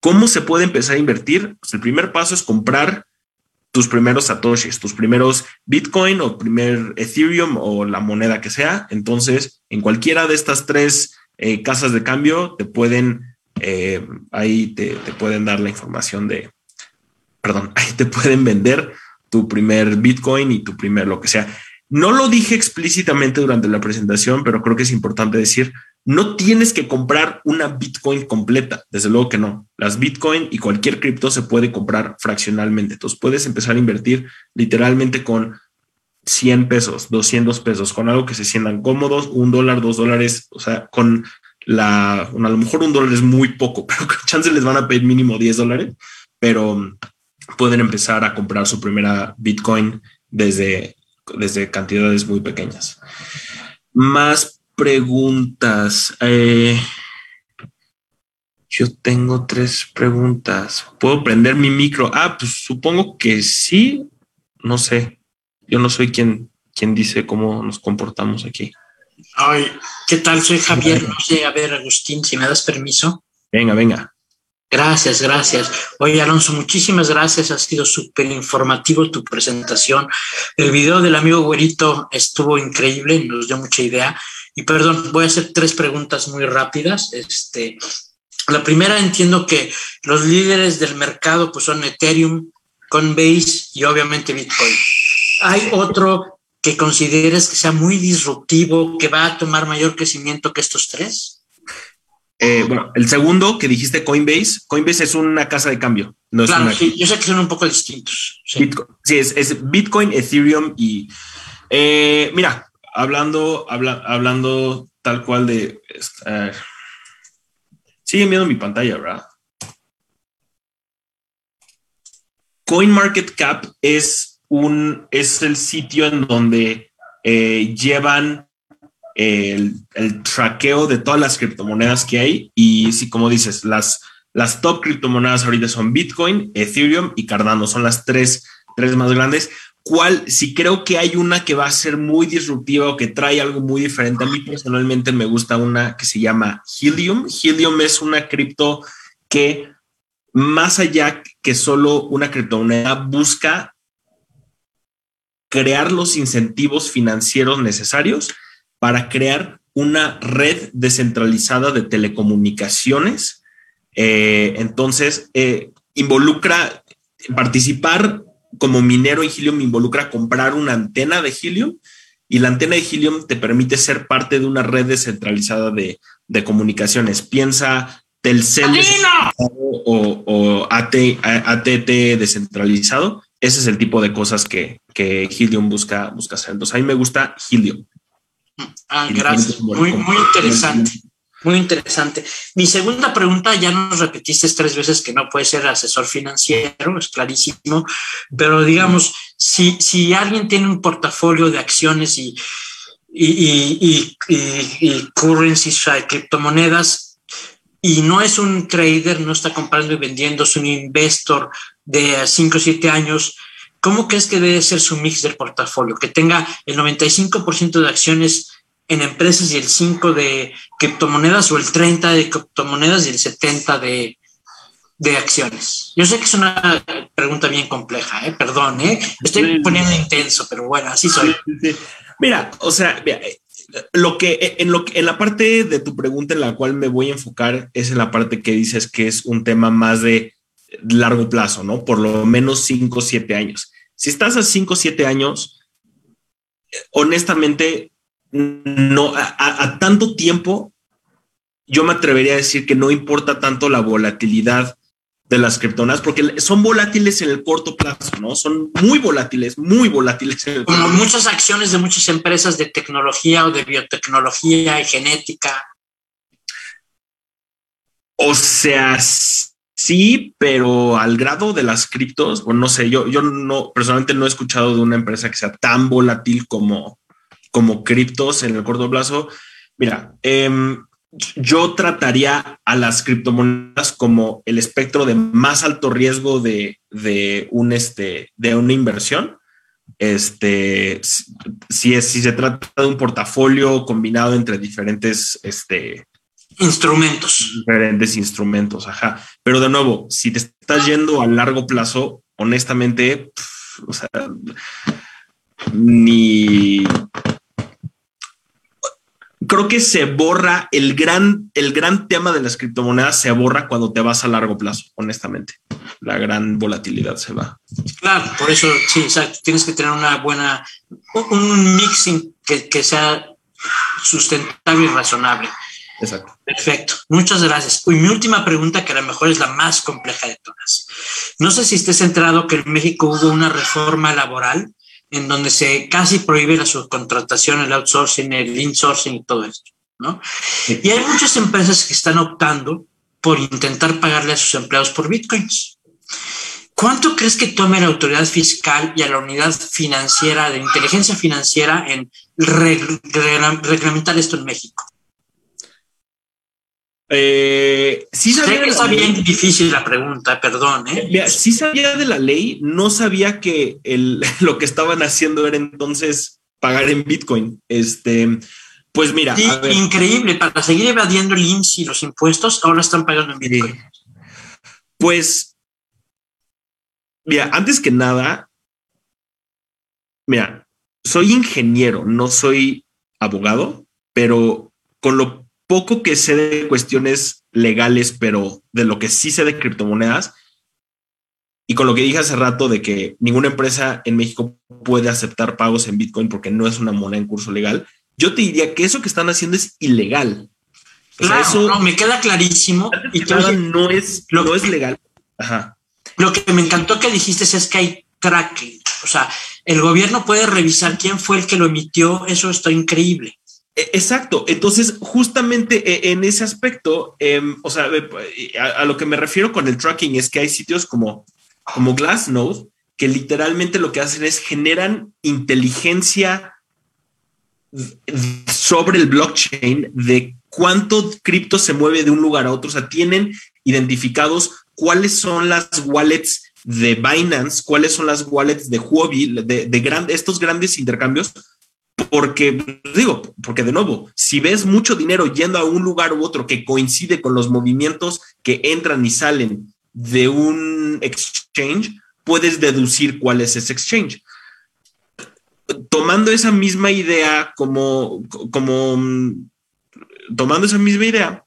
¿cómo se puede empezar a invertir? Pues el primer paso es comprar tus primeros satoshis, tus primeros Bitcoin o primer Ethereum o la moneda que sea. Entonces, en cualquiera de estas tres eh, casas de cambio te pueden eh, ahí te, te, pueden dar la información de, perdón, [laughs] ahí te pueden vender tu primer Bitcoin y tu primer lo que sea. No lo dije explícitamente durante la presentación, pero creo que es importante decir, no tienes que comprar una Bitcoin completa, desde luego que no. Las Bitcoin y cualquier cripto se puede comprar fraccionalmente. Entonces puedes empezar a invertir literalmente con 100 pesos, 200 pesos, con algo que se sientan cómodos, un dólar, dos dólares, o sea, con la, a lo mejor un dólar es muy poco, [laughs] pero chance les van a pedir mínimo 10 dólares, pero pueden empezar a comprar su primera Bitcoin desde, desde cantidades muy pequeñas. Más preguntas. Eh, yo tengo tres preguntas. ¿Puedo prender mi micro? Ah, pues supongo que sí. No sé. Yo no soy quien, quien dice cómo nos comportamos aquí. Ay, ¿qué tal? Soy Javier. No sé, a ver, Agustín, si me das permiso. Venga, venga. Gracias, gracias. Oye, Alonso, muchísimas gracias. Ha sido súper informativo tu presentación. El video del amigo Güerito estuvo increíble, nos dio mucha idea. Y perdón, voy a hacer tres preguntas muy rápidas. Este, la primera, entiendo que los líderes del mercado pues, son Ethereum, Coinbase y obviamente Bitcoin. Hay otro que consideres que sea muy disruptivo, que va a tomar mayor crecimiento que estos tres? Eh, bueno, el segundo que dijiste Coinbase, Coinbase es una casa de cambio. No claro, es una... sí, yo sé que son un poco distintos. Sí, Bitcoin, sí es, es, Bitcoin, Ethereum y eh, mira, hablando, habla, hablando tal cual de... Uh, siguen viendo mi pantalla, ¿verdad? CoinMarketCap es un, es el sitio en donde eh, llevan el, el, traqueo de todas las criptomonedas que hay. Y sí, como dices, las, las top criptomonedas ahorita son Bitcoin, Ethereum y Cardano. Son las tres, tres más grandes. ¿Cuál? Si creo que hay una que va a ser muy disruptiva o que trae algo muy diferente. A mí personalmente me gusta una que se llama Helium. Helium es una cripto que más allá que solo una criptomoneda busca crear los incentivos financieros necesarios para crear una red descentralizada de telecomunicaciones. Eh, entonces, eh, involucra participar como minero en Helium, involucra comprar una antena de Helium y la antena de Helium te permite ser parte de una red descentralizada de, de comunicaciones. Piensa Telcel o, o AT, ATT descentralizado ese es el tipo de cosas que, que Helium busca, busca hacer. Entonces, a mí me gusta Helium. Ah, gracias. Muy, muy interesante. Muy interesante. Mi segunda pregunta, ya nos repetiste tres veces que no puede ser asesor financiero, es clarísimo, pero digamos, si, si alguien tiene un portafolio de acciones y, y, y, y currencies, criptomonedas, y no es un trader, no está comprando y vendiendo, es un investor de 5 o 7 años, ¿cómo crees que debe ser su mix del portafolio? Que tenga el 95% de acciones en empresas y el 5 de criptomonedas o el 30 de criptomonedas y el 70 de, de acciones. Yo sé que es una pregunta bien compleja, ¿eh? perdón, ¿eh? estoy poniendo intenso, pero bueno, así soy. Mira, o sea, lo que en lo en la parte de tu pregunta en la cual me voy a enfocar es en la parte que dices que es un tema más de largo plazo, ¿no? Por lo menos 5 o 7 años. Si estás a 5 o 7 años, honestamente, no, a, tanto tiempo, yo me atrevería a decir que no importa tanto la volatilidad de las criptomonedas, porque son volátiles en el corto plazo, ¿no? Son muy volátiles, muy volátiles. Como muchas acciones de muchas empresas de tecnología o de biotecnología y genética. O sea, sí, pero al grado de las criptos, bueno, no sé, yo, yo no, personalmente no he escuchado de una empresa que sea tan volátil como, como criptos en el corto plazo. Mira, em, yo trataría a las criptomonedas como el espectro de más alto riesgo de, un, este, de una inversión. Este, si, es, si se trata de un portafolio combinado entre diferentes este, instrumentos. Diferentes instrumentos, ajá. Pero de nuevo, si te estás yendo a largo plazo, honestamente, o sea, ni creo que se borra el gran, el gran tema de las criptomonedas, se borra cuando te vas a largo plazo, honestamente. La gran volatilidad se va. Claro, por eso sí, tienes que tener una buena, un mixing que, que sea sustentable y razonable. Exacto. Perfecto. Muchas gracias. Y mi última pregunta, que a lo mejor es la más compleja de todas. No sé si estés enterado que en México hubo una reforma laboral en donde se casi prohíbe la subcontratación, el outsourcing, el insourcing y todo esto, ¿no? Y hay muchas empresas que están optando por intentar pagarle a sus empleados por bitcoins. ¿Cuánto crees que tome la autoridad fiscal y a la unidad financiera de inteligencia financiera en reglamentar esto en México? Eh, sí sabía que está bien difícil la pregunta, perdón. ¿eh? sí sabía de la ley, no sabía que el, [laughs] lo que estaban haciendo era entonces pagar en Bitcoin. Este, pues mira. increíble, para seguir evadiendo el IMSS y los impuestos, ahora están pagando en Bitcoin. Pues, mira, antes que nada, mira, soy ingeniero, no soy abogado, pero con lo poco que sé de cuestiones legales, pero de lo que sí sé de criptomonedas, y con lo que dije hace rato de que ninguna empresa en México puede aceptar pagos en Bitcoin porque no es una moneda en curso legal, yo te diría que eso que están haciendo es ilegal. claro, eso no, me queda clarísimo. Y que no es, lo, no es legal. Ajá. Lo que me encantó que dijiste es que hay tracking. O sea, el gobierno puede revisar quién fue el que lo emitió. Eso está increíble. E, exacto. Entonces, justamente e, en ese aspecto, em, o sea, a, lo que me refiero con el tracking es que hay sitios como, como Glassnode que literalmente lo que hacen es generan inteligencia sobre el blockchain de cuánto cripto se mueve de un lugar a otro. O sea, tienen identificados cuáles son las wallets de Binance, cuáles son las wallets de Huobi, de, de estos grandes intercambios porque, digo, porque de nuevo, si ves mucho dinero yendo a un lugar u otro que coincide con los movimientos que entran y salen de un exchange, puedes deducir cuál es ese exchange. Tomando esa misma idea como, como, tomando esa misma idea,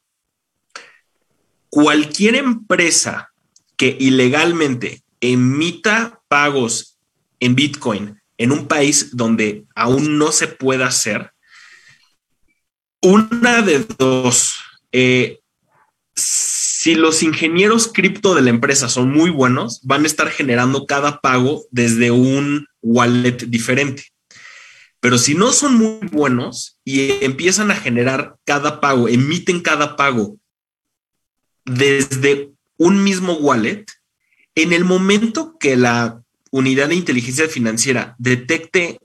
cualquier empresa que ilegalmente emita pagos en Bitcoin en un país donde aún no se pueda hacer, una de dos, eh, si los ingenieros cripto de la empresa son muy buenos, van a estar generando cada pago desde un wallet diferente. Pero si no son muy buenos y empiezan a generar cada pago, emiten cada pago desde un mismo wallet, en el momento que la unidad de inteligencia financiera detecte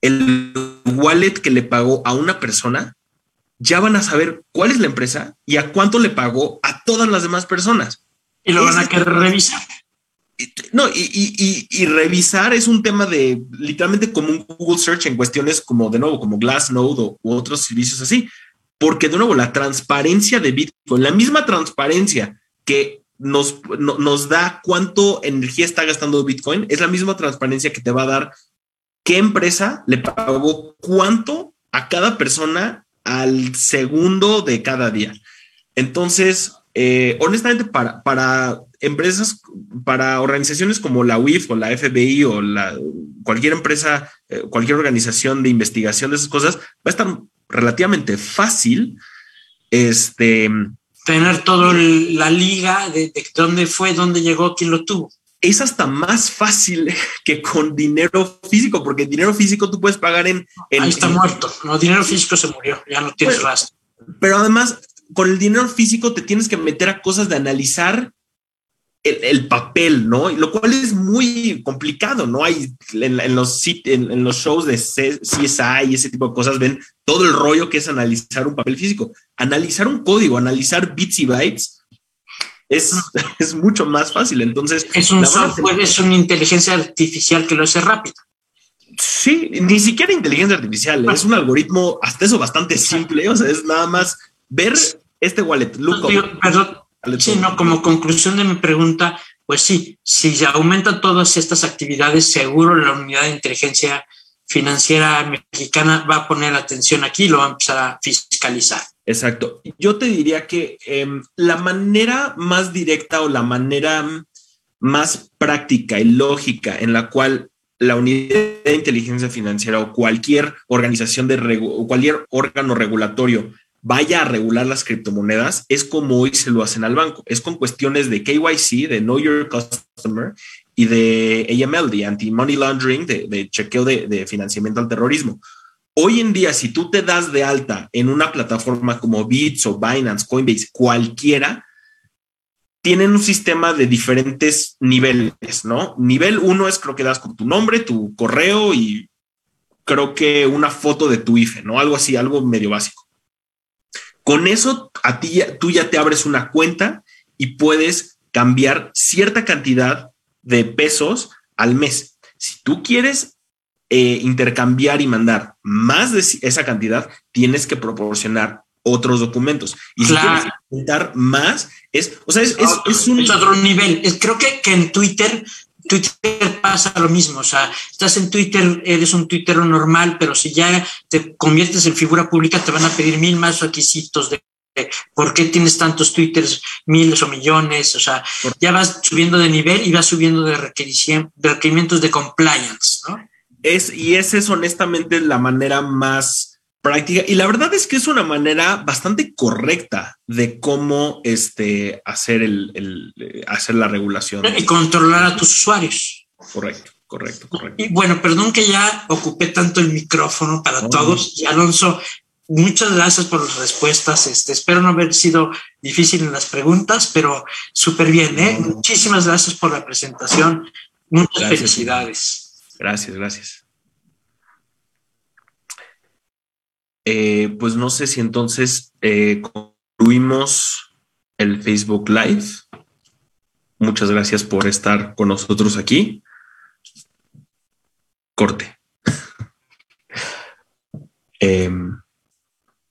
el wallet que le pagó a una persona, ya van a saber cuál es la empresa y a cuánto le pagó a todas las demás personas. Y lo van a querer revisar. No, y, revisar es un tema de literalmente como un Google Search en cuestiones como de nuevo, como Glassnode o, u otros servicios así. Porque de nuevo, la transparencia de Bitcoin, la misma transparencia que nos, nos da cuánto energía está gastando Bitcoin, es la misma transparencia que te va a dar qué empresa le pagó cuánto a cada persona al segundo de cada día. Entonces, eh, honestamente, para, para empresas, para organizaciones como la UIF o la FBI o la, cualquier empresa, eh, cualquier organización de investigación de esas cosas, va a estar relativamente fácil este, tener toda la liga de, dónde fue, dónde llegó, quién lo tuvo. Es hasta más fácil [laughs] que con dinero físico, porque dinero físico tú puedes pagar en... Ahí está muerto. No, dinero físico se murió, ya no tienes pues, rastro. Pero además, con el dinero físico te tienes que meter a cosas de analizar el, papel, ¿no? Lo cual es muy complicado, ¿no? Hay en, los, en, los shows de CSI y ese tipo de cosas, ven todo el rollo que es analizar un papel físico. Analizar un código, analizar bits y bytes es, [laughs] es mucho más fácil. Entonces, es un software, es una inteligencia artificial que lo hace rápido. Sí, ni siquiera inteligencia artificial, es un algoritmo, hasta eso bastante simple, o sea, es nada más ver este wallet, look Perdón, Sí, no, como conclusión de mi pregunta, pues sí, si se aumentan todas estas actividades, seguro la unidad de inteligencia financiera mexicana va a poner atención aquí y lo va a empezar a fiscalizar. Exacto. Yo te diría que em, la manera más directa o la manera más práctica y lógica en la cual la unidad de inteligencia financiera o cualquier organización de o cualquier órgano regulatorio vaya a regular las criptomonedas es como hoy se lo hacen al banco. Es con cuestiones de KYC, de Know Your Customer y de AML, de Anti-Money Laundering, de, chequeo de, financiamiento al terrorismo. Hoy en día, si tú te das de alta en una plataforma como Bits o Binance, Coinbase, cualquiera, tienen un sistema de diferentes niveles, ¿no? Nivel uno es creo que das con tu nombre, tu correo y creo que una foto de tu IFE, ¿no? Algo así, algo medio básico. Con eso, a ti, tú ya te abres una cuenta y puedes cambiar cierta cantidad de pesos al mes. Si tú quieres eh, intercambiar y mandar más de esa cantidad, tienes que proporcionar otros documentos. Y si quieres mandar más, es, o sea, es, un... otro nivel. Creo que, que en Twitter Twitter pasa lo mismo, o sea, estás en Twitter, eres un Twitter normal, pero si ya te conviertes en figura pública, te van a pedir mil más requisitos de por qué tienes tantos Twitters, miles o millones, o sea, ya vas subiendo de nivel y vas subiendo de, requerimientos de compliance, ¿no? Es, y esa es honestamente la manera más práctica. Y la verdad es que es una manera bastante correcta de cómo este, hacer, el, hacer la regulación. Y controlar a tus usuarios. Correcto, correcto, correcto. Y bueno, perdón que ya ocupé tanto el micrófono para todos. Y Alonso, muchas gracias por las respuestas. Este, espero no haber sido difícil en las preguntas, pero súper bien. ¿eh? Muchísimas gracias por la presentación. Muchas felicidades. Gracias, gracias. Eh, pues no sé si entonces eh, concluimos el Facebook Live. Muchas gracias por estar con nosotros aquí. Corte. [laughs] Em,